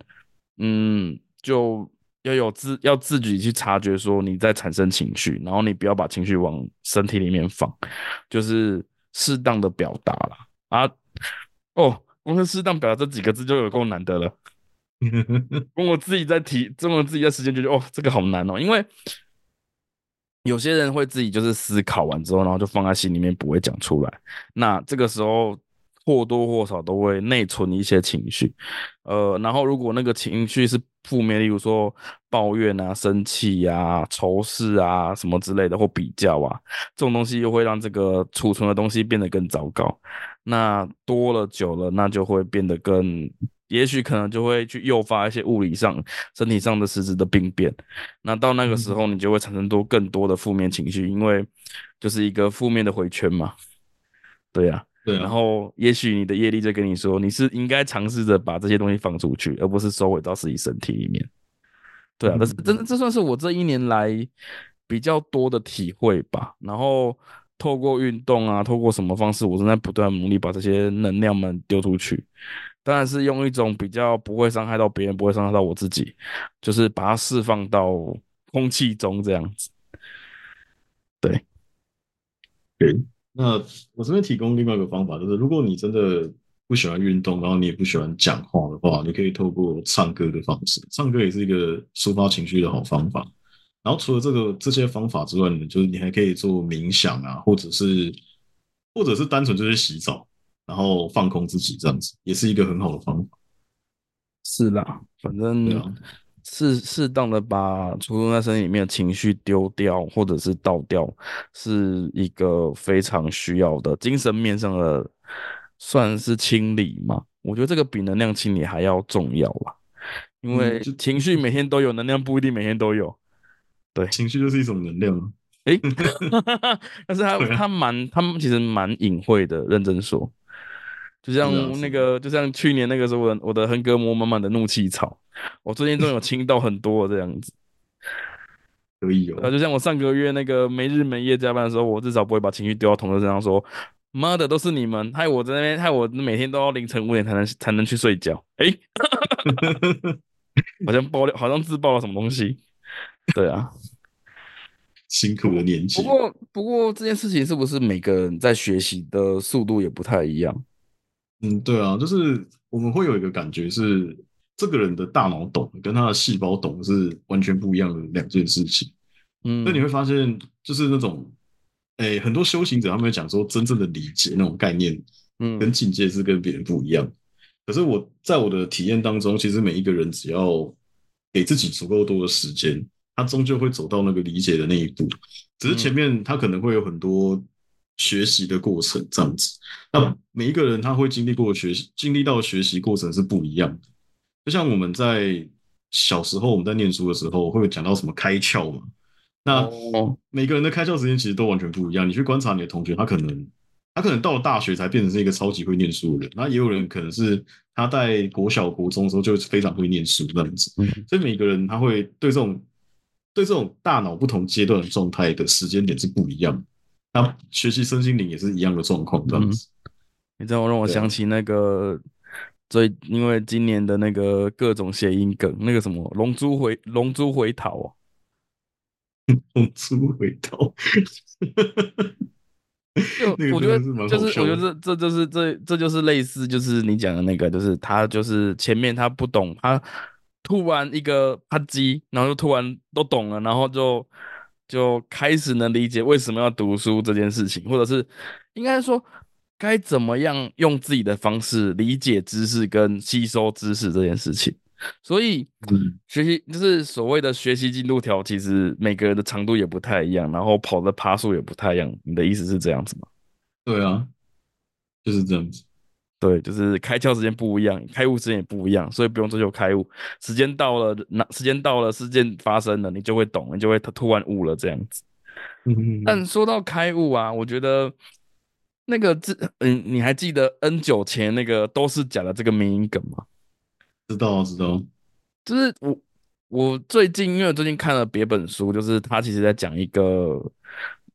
嗯，就要有自要自己去察觉说你在产生情绪，然后你不要把情绪往身体里面放，就是适当的表达了啊。哦，光是适当表达这几个字就有够难的了。跟我自己在提，跟我自己在时间就觉得哦，这个好难哦，因为有些人会自己就是思考完之后，然后就放在心里面不会讲出来。那这个时候或多或少都会内存一些情绪，呃，然后如果那个情绪是负面，例如说抱怨啊、生气啊、仇视啊什么之类的，或比较啊，这种东西又会让这个储存的东西变得更糟糕。那多了久了，那就会变得更。也许可能就会去诱发一些物理上、身体上的实质的病变，那到那个时候，你就会产生多更多的负面情绪，因为就是一个负面的回圈嘛。对呀，对。然后也许你的业力就跟你说，你是应该尝试着把这些东西放出去，而不是收回到自己身体里面。对啊，但是真这算是我这一年来比较多的体会吧。然后透过运动啊，透过什么方式，我正在不断努力把这些能量们丢出去。当然是用一种比较不会伤害到别人，不会伤害到我自己，就是把它释放到空气中这样子。对，对。那我这边提供另外一个方法，就是如果你真的不喜欢运动，然后你也不喜欢讲话的话，你可以透过唱歌的方式，唱歌也是一个抒发情绪的好方法。然后除了这个这些方法之外呢，就是你还可以做冥想啊，或者是或者是单纯就是洗澡。然后放空自己，这样子也是一个很好的方法。是啦，反正适适当的把储存在身体里面的情绪丢掉，或者是倒掉，是一个非常需要的精神面上的，算是清理嘛。我觉得这个比能量清理还要重要吧，因为情绪每天都有，能量不一定每天都有。对，情绪就是一种能量。哎，但是他他 蛮，他们其实蛮隐晦的，认真说。就像那个，就像去年那个时候，我我的横膈膜满满的怒气草，我最近都有清到很多这样子。可以哦。就像我上个月那个没日没夜加班的时候，我至少不会把情绪丢到同事身上，说妈的都是你们害我在那边，害我每天都要凌晨五点才能才能去睡觉。哎，好像爆料，好像自爆了什么东西。对啊，辛苦的年纪。不过不过这件事情是不是每个人在学习的速度也不太一样？嗯，对啊，就是我们会有一个感觉是，这个人的大脑懂跟他的细胞懂是完全不一样的两件事情。嗯，那你会发现，就是那种，哎，很多修行者他们会讲说，真正的理解那种概念，嗯，跟境界是跟别人不一样。可是我在我的体验当中，其实每一个人只要给自己足够多的时间，他终究会走到那个理解的那一步。只是前面他可能会有很多。学习的过程这样子，那每一个人他会经历过学习，经历到学习过程是不一样的。就像我们在小时候我们在念书的时候，会讲到什么开窍嘛？那每个人的开窍时间其实都完全不一样。你去观察你的同学，他可能他可能到了大学才变成是一个超级会念书的人，那也有人可能是他在国小国中的时候就非常会念书这样子。所以每个人他会对这种对这种大脑不同阶段的状态的时间点是不一样的。那学习身心灵也是一样的状况，这样子。你知道让我想起那个最，因为今年的那个各种谐音梗，那个什么“龙珠回 龙珠回逃”哦，“龙珠回逃”。就 我觉得就是，我觉得这这就是这这就是类似，就是你讲的那个，就是他就是前面他不懂，他突然一个啪叽，然后就突然都懂了，然后就。就开始能理解为什么要读书这件事情，或者是应该说该怎么样用自己的方式理解知识跟吸收知识这件事情。所以学习就是所谓的学习进度条，其实每个人的长度也不太一样，然后跑的爬数也不太一样。你的意思是这样子吗？对啊，就是这样子。对，就是开窍时间不一样，开悟时间也不一样，所以不用追求开悟。时间到了，那时间到了，事件发生了，你就会懂，你就会突然悟了这样子。但说到开悟啊，我觉得那个这，嗯，你还记得 N 九前那个都是假的这个名梗吗？知道，知道。就是我，我最近因为最近看了别本书，就是他其实在讲一个。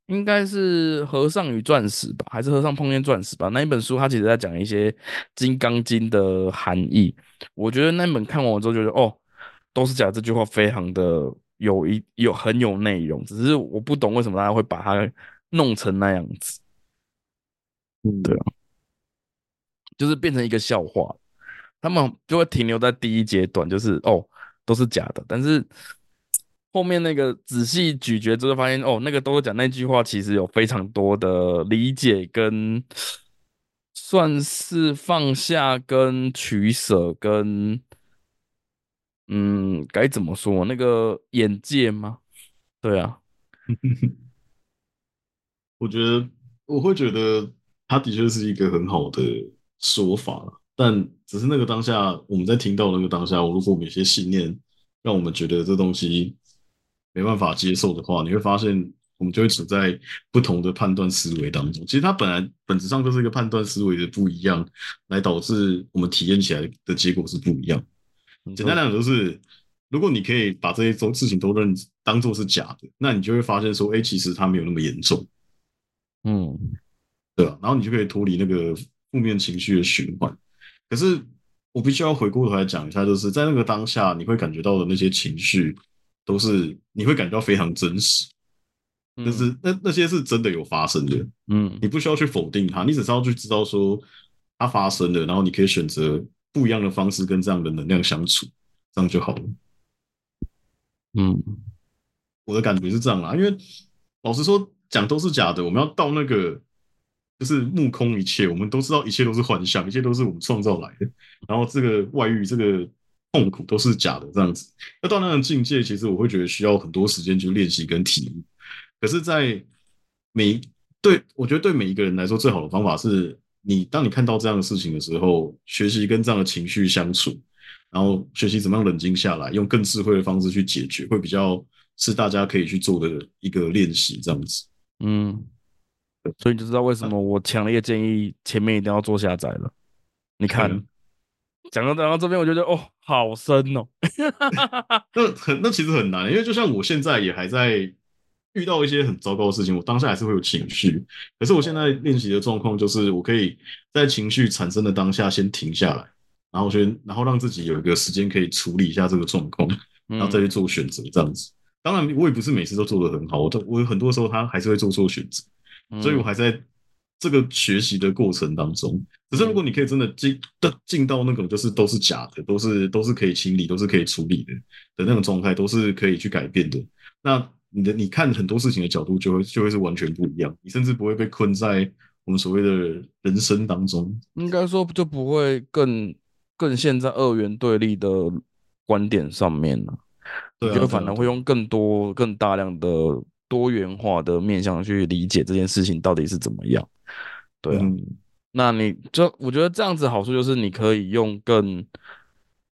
应该是和尚与钻石吧，还是和尚碰见钻石吧？那一本书，它其实在讲一些《金刚经》的含义。我觉得那本看完之后，觉得哦，都是假。这句话非常的有一有很有内容，只是我不懂为什么大家会把它弄成那样子。嗯，对啊，就是变成一个笑话，他们就会停留在第一阶段，就是哦，都是假的，但是。后面那个仔细咀嚼之后，发现哦，那个都讲那句话，其实有非常多的理解跟算是放下跟取舍跟嗯，该怎么说？那个眼界吗？对啊，我觉得我会觉得他的确是一个很好的说法，但只是那个当下我们在听到那个当下，如果我们有些信念让我们觉得这东西。没办法接受的话，你会发现我们就会处在不同的判断思维当中。其实它本来本质上就是一个判断思维的不一样，来导致我们体验起来的结果是不一样。简单来讲就是，如果你可以把这些种事情都认当做是假的，那你就会发现说，哎，其实它没有那么严重。嗯，对吧？然后你就可以脱离那个负面情绪的循环。可是我必须要回过头来讲一下，就是在那个当下，你会感觉到的那些情绪。都是你会感觉到非常真实，但是那那些是真的有发生的，嗯，你不需要去否定它，你只是要去知道说它发生了，然后你可以选择不一样的方式跟这样的能量相处，这样就好了。嗯，我的感觉是这样啦，因为老实说讲都是假的，我们要到那个就是目空一切，我们都知道一切都是幻象，一切都是我们创造来的，然后这个外遇这个。痛苦都是假的，这样子。那到那种境界，其实我会觉得需要很多时间去练习跟体悟。可是，在每对我觉得对每一个人来说，最好的方法是你当你看到这样的事情的时候，学习跟这样的情绪相处，然后学习怎么样冷静下来，用更智慧的方式去解决，会比较是大家可以去做的一个练习，这样子。嗯，所以你就知道为什么我强烈建议前面一定要做下载了。你看。讲到讲到这边，我觉得哦，好深哦。那很那其实很难，因为就像我现在也还在遇到一些很糟糕的事情，我当下还是会有情绪。可是我现在练习的状况就是，我可以在情绪产生的当下先停下来，然后先然后让自己有一个时间可以处理一下这个状况，然后再去做选择。这样子，当然我也不是每次都做得很好，我都我有很多时候他还是会做错选择，所以我还在。这个学习的过程当中，只是如果你可以真的进的进到那种就是都是假的，都是都是可以清理，都是可以处理的的那种状态，都是可以去改变的。那你的你看很多事情的角度就会就会是完全不一样，你甚至不会被困在我们所谓的人生当中。应该说就不会更更陷在二元对立的观点上面了，对就反而会用更多更大量的多元化的面向去理解这件事情到底是怎么样。对啊，那你就我觉得这样子好处就是你可以用更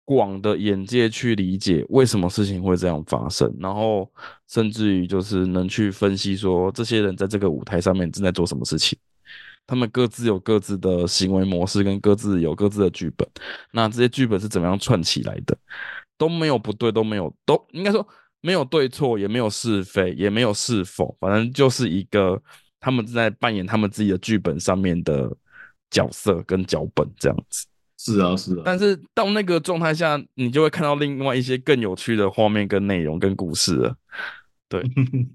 广的眼界去理解为什么事情会这样发生，然后甚至于就是能去分析说这些人在这个舞台上面正在做什么事情，他们各自有各自的行为模式跟各自有各自的剧本，那这些剧本是怎么样串起来的，都没有不对，都没有都应该说没有对错，也没有是非，也没有是否，反正就是一个。他们正在扮演他们自己的剧本上面的角色跟脚本这样子，是啊是啊。但是到那个状态下，你就会看到另外一些更有趣的画面跟内容跟故事了。对，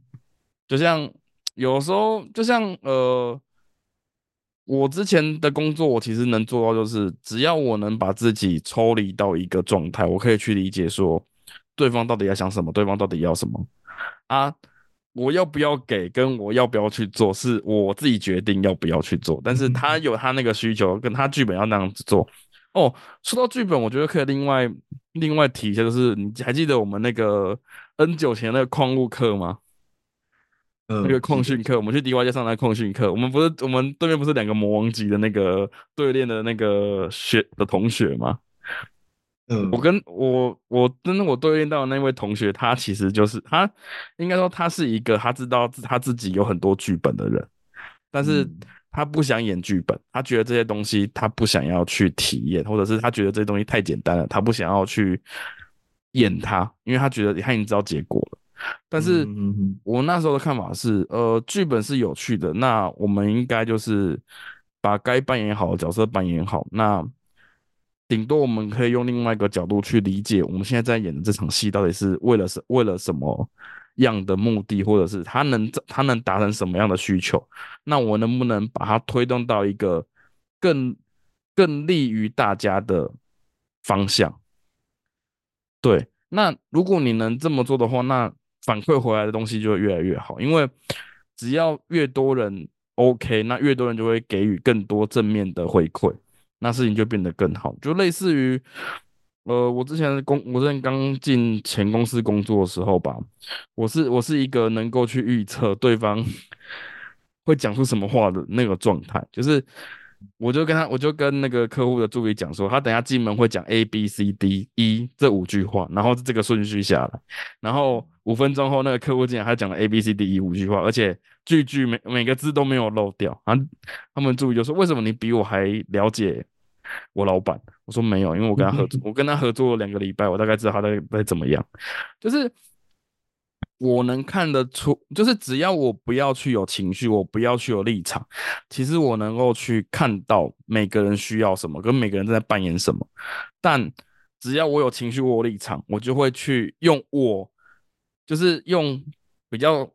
就像有时候，就像呃，我之前的工作，我其实能做到就是，只要我能把自己抽离到一个状态，我可以去理解说对方到底要想什么，对方到底要什么啊。我要不要给，跟我要不要去做，是我自己决定要不要去做。但是他有他那个需求，跟他剧本要那样子做。哦，说到剧本，我觉得可以另外另外提一下，就是你还记得我们那个 N 九前那个矿物课吗？那个矿训课，我们去迪瓦街上那矿训课，我们不是我们对面不是两个魔王级的那个对练的那个学的同学吗？嗯，我跟我我跟我对应到的那位同学，他其实就是他，应该说他是一个他知道他自己有很多剧本的人，但是他不想演剧本，他觉得这些东西他不想要去体验，或者是他觉得这些东西太简单了，他不想要去演它，因为他觉得他已经知道结果了。但是我那时候的看法是，呃，剧本是有趣的，那我们应该就是把该扮演好的角色扮演好。那顶多我们可以用另外一个角度去理解，我们现在在演的这场戏到底是为了什为了什么样的目的，或者是他能他能达成什么样的需求？那我能不能把它推动到一个更更利于大家的方向？对，那如果你能这么做的话，那反馈回来的东西就会越来越好，因为只要越多人 OK，那越多人就会给予更多正面的回馈，那事情就变得更好。就类似于，呃，我之前工，我之前刚进前公司工作的时候吧，我是我是一个能够去预测对方 会讲出什么话的那个状态，就是。我就跟他，我就跟那个客户的助理讲说，他等下进门会讲 A B C D E 这五句话，然后这个顺序下来，然后五分钟后那个客户进来，他讲了 A B C D E 五句话，而且句句每每个字都没有漏掉。然后他们助理就说：“为什么你比我还了解我老板？”我说：“没有，因为我跟他合作，我跟他合作了两个礼拜，我大概知道他在在怎么样，就是。”我能看得出，就是只要我不要去有情绪，我不要去有立场，其实我能够去看到每个人需要什么，跟每个人正在扮演什么。但只要我有情绪，我有立场，我就会去用我，就是用比较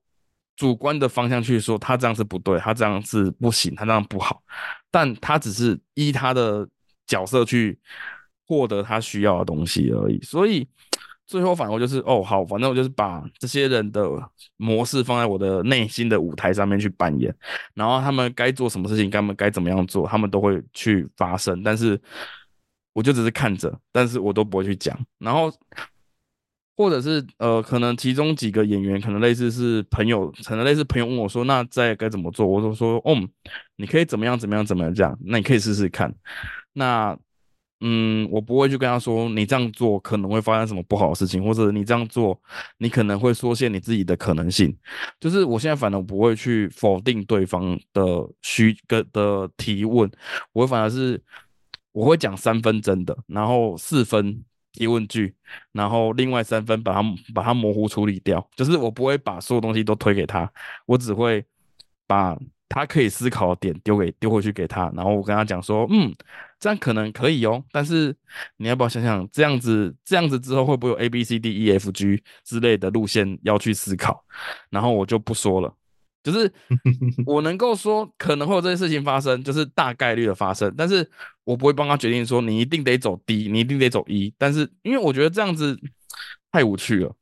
主观的方向去说，他这样是不对，他这样是不行，他这样不好。但他只是依他的角色去获得他需要的东西而已，所以。最后反而就是哦好，反正我就是把这些人的模式放在我的内心的舞台上面去扮演，然后他们该做什么事情，他们该怎么样做，他们都会去发生。但是我就只是看着，但是我都不会去讲。然后或者是呃，可能其中几个演员可能类似是朋友，可能类似朋友问我说，那在该怎么做？我就说哦，你可以怎么样怎么样怎么样这样，那你可以试试看。那。嗯，我不会去跟他说，你这样做可能会发生什么不好的事情，或者你这样做，你可能会缩限你自己的可能性。就是我现在反而不会去否定对方的需跟的提问，我反而是我会讲三分真的，然后四分提问句，然后另外三分把它把它模糊处理掉。就是我不会把所有东西都推给他，我只会把。他可以思考的点丢给丢回去给他，然后我跟他讲说，嗯，这样可能可以哦，但是你要不要想想，这样子这样子之后会不会有 A B C D E F G 之类的路线要去思考？然后我就不说了，就是 我能够说可能会有这些事情发生，就是大概率的发生，但是我不会帮他决定说你一定得走 D，你一定得走 E，但是因为我觉得这样子太无趣了，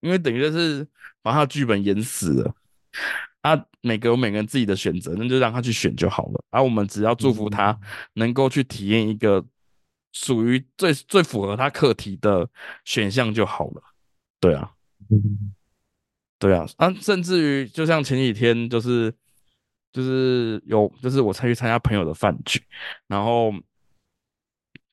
因为等于就是把他的剧本演死了。他每个有每个人自己的选择，那就让他去选就好了。而我们只要祝福他能够去体验一个属于最最符合他课题的选项就好了。对啊，对啊，啊，甚至于就像前几天，就是就是有就是我参去参加朋友的饭局，然后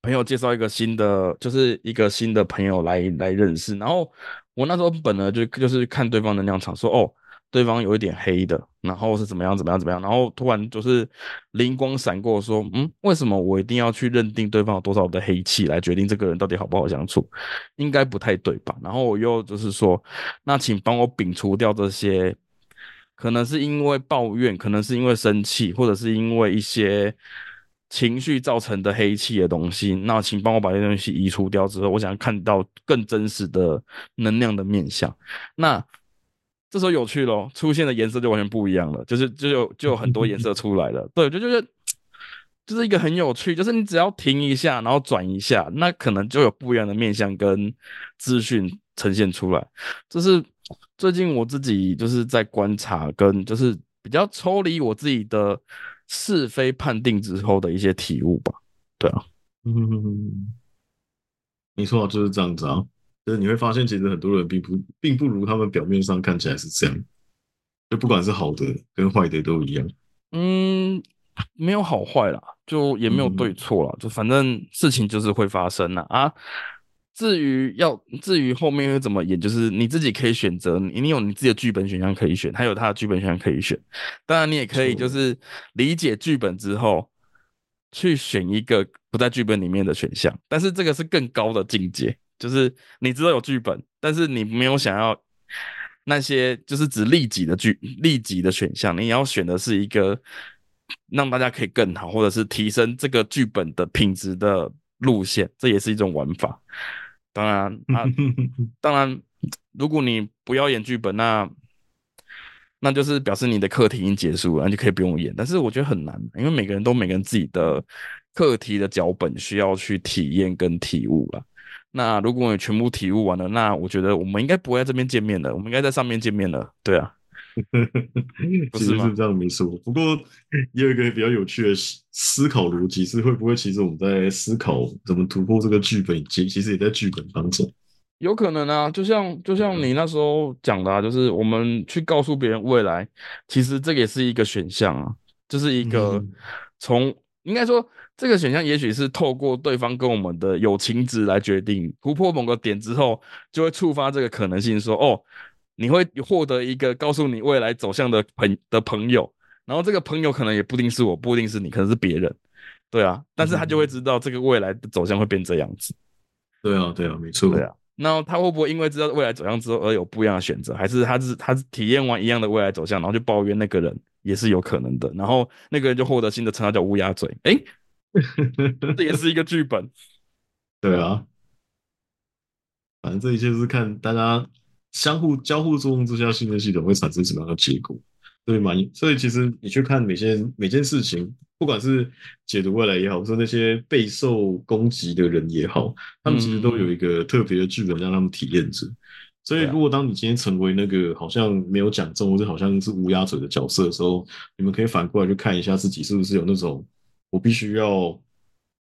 朋友介绍一个新的，就是一个新的朋友来来认识，然后我那时候本来就就是看对方能量场，说哦。对方有一点黑的，然后是怎么样怎么样怎么样，然后突然就是灵光闪过，说，嗯，为什么我一定要去认定对方有多少的黑气来决定这个人到底好不好相处？应该不太对吧？然后我又就是说，那请帮我摒除掉这些，可能是因为抱怨，可能是因为生气，或者是因为一些情绪造成的黑气的东西。那请帮我把这东西移除掉之后，我想看到更真实的能量的面相。那。这时候有趣咯，出现的颜色就完全不一样了，就是就有就有很多颜色出来了。对，就就是就是一个很有趣，就是你只要停一下，然后转一下，那可能就有不一样的面相跟资讯呈现出来。这是最近我自己就是在观察跟就是比较抽离我自己的是非判定之后的一些体悟吧。对啊，嗯，没错，就是这样子啊。就是你会发现，其实很多人并不并不如他们表面上看起来是这样，就不管是好的跟坏的都一样。嗯，没有好坏啦，就也没有对错啦，就反正事情就是会发生啦啊。至于要至于后面会怎么演，就是你自己可以选择，你你有你自己的剧本选项可以选，还有他的剧本选项可以选。当然，你也可以就是理解剧本之后，去选一个不在剧本里面的选项，但是这个是更高的境界。就是你知道有剧本，但是你没有想要那些就是指利己的剧利己的选项，你要选的是一个让大家可以更好，或者是提升这个剧本的品质的路线，这也是一种玩法。当然 啊，当然，如果你不要演剧本，那那就是表示你的课题已经结束了，你就可以不用演。但是我觉得很难，因为每个人都每个人自己的课题的脚本需要去体验跟体悟了。那如果你全部体悟完了，那我觉得我们应该不会在这边见面了，我们应该在上面见面了。对啊，其实是这样没错。不过也有一个比较有趣的思思考逻辑是，会不会其实我们在思考怎么突破这个剧本，其其实也在剧本当中。有可能啊，就像就像你那时候讲的，啊，就是我们去告诉别人未来，其实这个也是一个选项啊，就是一个从应该说。这个选项也许是透过对方跟我们的友情值来决定，突破某个点之后，就会触发这个可能性，说哦，你会获得一个告诉你未来走向的朋的朋友，然后这个朋友可能也不一定是我，不一定是你，可能是别人，对啊，但是他就会知道这个未来的走向会变这样子，对啊，对啊，没错，对啊，那他会不会因为知道未来走向之后而有不一样的选择，还是他是他是体验完一样的未来走向，然后就抱怨那个人也是有可能的，然后那个人就获得新的称号叫乌鸦嘴，哎。这也是一个剧本，对啊，反正这一切是看大家相互交互作用之下，信任系统会产生什么样的结果。对吗？所以其实你去看每件每件事情，不管是解读未来也好，或者那些备受攻击的人也好，他们其实都有一个特别的剧本让他们体验着。所以，如果当你今天成为那个好像没有讲中，或者好像是乌鸦嘴的角色的时候，你们可以反过来去看一下自己是不是有那种。我必须要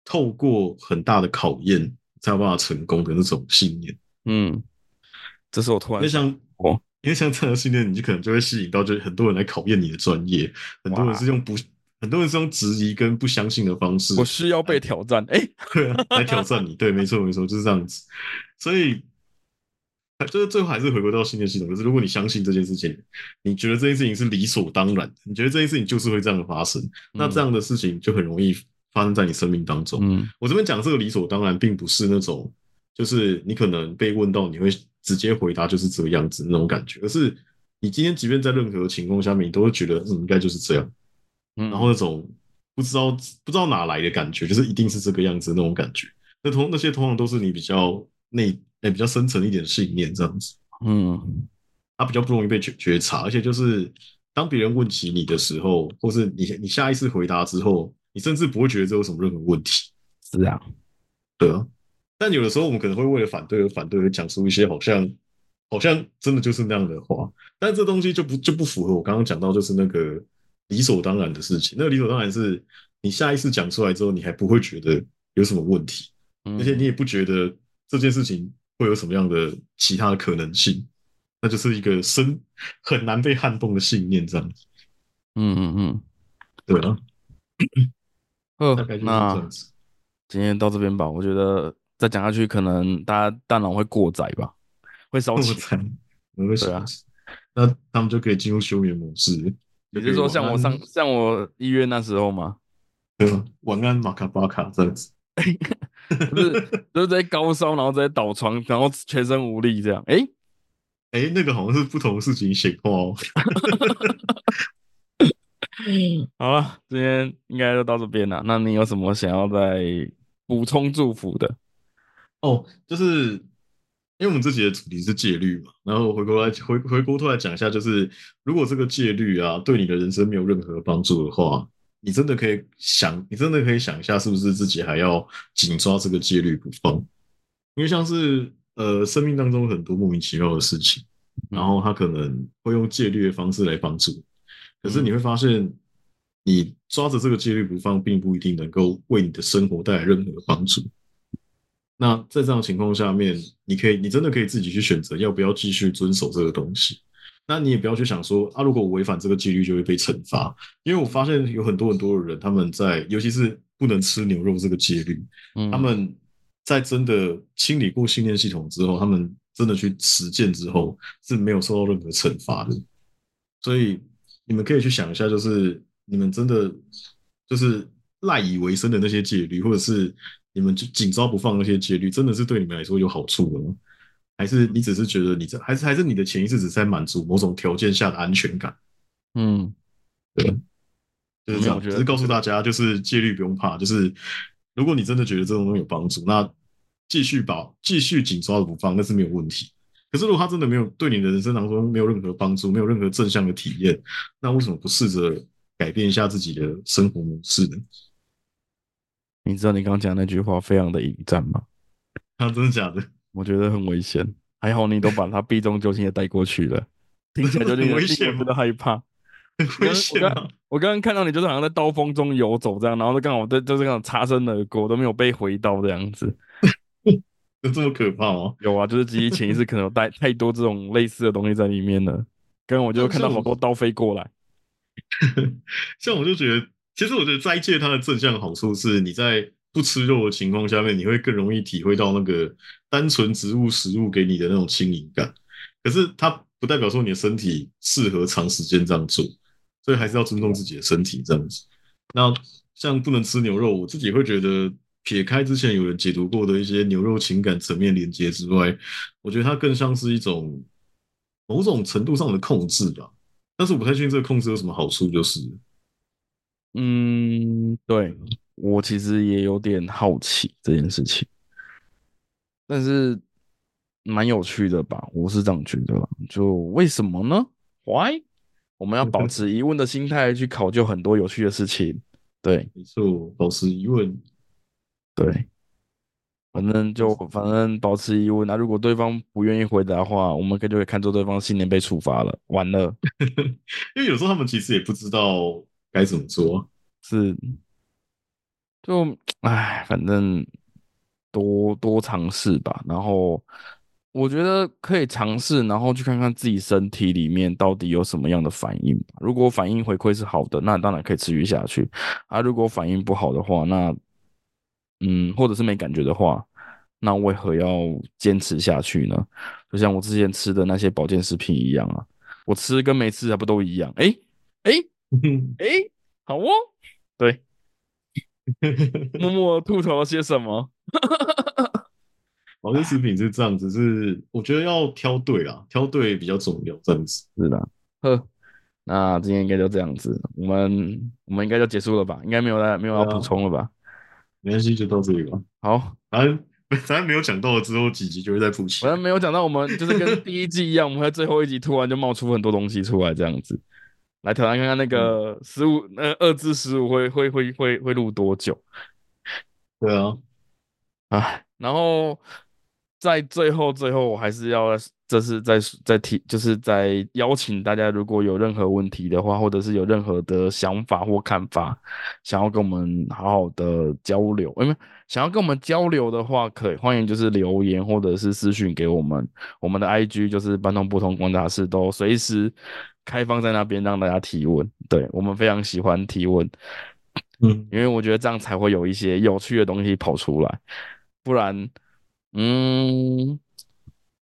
透过很大的考验才有办法成功的那种信念。嗯，这是我突然，因为像哦，因为像这样的信念，你就可能就会吸引到，就很多人来考验你的专业。很多人是用不，很多人是用质疑跟不相信的方式。我需要被挑战，哎，对啊，来挑战你。对，没错，没错，就是这样子。所以。就是最后还是回归到信念系统，就是如果你相信这件事情，你觉得这件事情是理所当然，你觉得这件事情就是会这样的发生，那这样的事情就很容易发生在你生命当中。嗯，我这边讲这个理所当然，并不是那种就是你可能被问到，你会直接回答就是这个样子那种感觉，而是你今天即便在任何情况下面，你都会觉得嗯应该就是这样，然后那种不知道不知道哪来的感觉，就是一定是这个样子那种感觉。那通那些通常都是你比较内。哎，比较深层一点的信念这样子，嗯，他比较不容易被觉觉察，而且就是当别人问起你的时候，或是你你下一次回答之后，你甚至不会觉得这有什么任何问题。是啊，对啊。但有的时候我们可能会为了反对而反对，而讲出一些好像好像真的就是那样的话，但这东西就不就不符合我刚刚讲到就是那个理所当然的事情。那个理所当然是你下一次讲出来之后，你还不会觉得有什么问题，而且你也不觉得这件事情。会有什么样的其他的可能性？那就是一个深很难被撼动的信念，这样子。嗯嗯嗯，对啊。呃，那今天到这边吧。我觉得再讲下去，可能大家大脑会过载吧，会烧起来。对啊，那他们就可以进入休眠模式。也就是说像我上像我一月那时候嘛？对啊，晚安马卡巴卡这样子。不是，就是在高烧，然后在倒床，然后全身无力这样。哎，哎，那个好像是不同事情显化哦。好了，今天应该就到这边了。那你有什么想要再补充祝福的？哦，就是因为我们自己的主题是戒律嘛，然后回过来回回过头来讲一下，就是如果这个戒律啊对你的人生没有任何帮助的话。你真的可以想，你真的可以想一下，是不是自己还要紧抓这个戒律不放？因为像是呃，生命当中很多莫名其妙的事情，然后他可能会用戒律的方式来帮助，可是你会发现，你抓着这个戒律不放，并不一定能够为你的生活带来任何帮助。那在这样的情况下面，你可以，你真的可以自己去选择要不要继续遵守这个东西。那你也不要去想说啊，如果我违反这个纪律就会被惩罚。因为我发现有很多很多的人，他们在尤其是不能吃牛肉这个戒律，他们在真的清理过信念系统之后，他们真的去实践之后是没有受到任何惩罚的。所以你们可以去想一下，就是你们真的就是赖以为生的那些戒律，或者是。你们就紧抓不放那些戒律，真的是对你们来说有好处的吗？还是你只是觉得你这，还是还是你的潜意识只是在满足某种条件下的安全感？嗯，对，就是这样。只是告诉大家，就是戒律不用怕，就是如果你真的觉得这种东西有帮助，那继续把继续紧抓着不放，那是没有问题。可是如果他真的没有对你的人生当中没有任何帮助，没有任何正向的体验，那为什么不试着改变一下自己的生活模式呢？你知道你刚刚讲那句话非常的引战吗？啊，真的假的？我觉得很危险。还好你都把他避重就轻的带过去了，听起来就很危险，觉得害怕。危险啊！我刚刚看到你就是好像在刀锋中游走这样，然后就刚好在就是刚好擦身而过，都没有被回刀这样子。有这么可怕吗？有啊，就是记忆潜意识可能有带 太多这种类似的东西在里面了。刚刚我就看到好多刀飞过来，像我就觉得。其实我觉得斋戒它的正向好处是，你在不吃肉的情况下面，你会更容易体会到那个单纯植物食物给你的那种轻盈感。可是它不代表说你的身体适合长时间这样做，所以还是要尊重自己的身体这样子。那像不能吃牛肉，我自己会觉得，撇开之前有人解读过的一些牛肉情感层面连接之外，我觉得它更像是一种某种程度上的控制吧。但是我不太确定这个控制有什么好处，就是。嗯，对我其实也有点好奇这件事情，但是蛮有趣的吧？我是这样觉得，就为什么呢？Why？我们要保持疑问的心态去考究很多有趣的事情。对，没错，保持疑问。对，反正就反正保持疑问。那如果对方不愿意回答的话，我们可就会看作对方信念被触发了，完了。因为有时候他们其实也不知道。该怎么做？是，就唉，反正多多尝试吧。然后我觉得可以尝试，然后去看看自己身体里面到底有什么样的反应。如果反应回馈是好的，那当然可以持续下去。啊，如果反应不好的话，那嗯，或者是没感觉的话，那为何要坚持下去呢？就像我之前吃的那些保健食品一样啊，我吃跟没吃还不都一样？哎哎。哎，好哦，对，默默吐槽了些什么？保健食品是这样子，是我觉得要挑对啊，挑对比较重要，这样子是的。呵，那今天应该就这样子，我们我们应该就结束了吧？应该没有再没有要补充了吧？没关系，就到这里吧。好，反正反正没有讲到了之后几集就会再补齐。反正没有讲到，我们就是跟第一季一样，我们在最后一集突然就冒出很多东西出来，这样子。来挑战看看那个十五，呃，二至十五会会会会会录多久？对啊，啊，然后在最后最后，我还是要这是在在提，就是在邀请大家，如果有任何问题的话，或者是有任何的想法或看法，想要跟我们好好的交流，因为想要跟我们交流的话，可以欢迎就是留言或者是私讯给我们，我们的 IG 就是半通不同观察室都随时。开放在那边让大家提问，对我们非常喜欢提问，嗯，因为我觉得这样才会有一些有趣的东西跑出来，不然，嗯，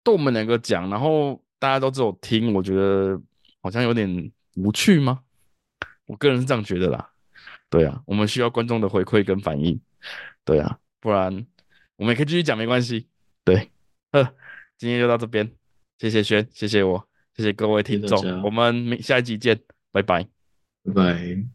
都我们两个讲，然后大家都只有听，我觉得好像有点无趣吗？我个人是这样觉得啦，对啊，我们需要观众的回馈跟反应，对啊，不然我们也可以继续讲，没关系，对，呃，今天就到这边，谢谢轩，谢谢我。谢谢各位听众，我们下一集见，拜拜，拜拜。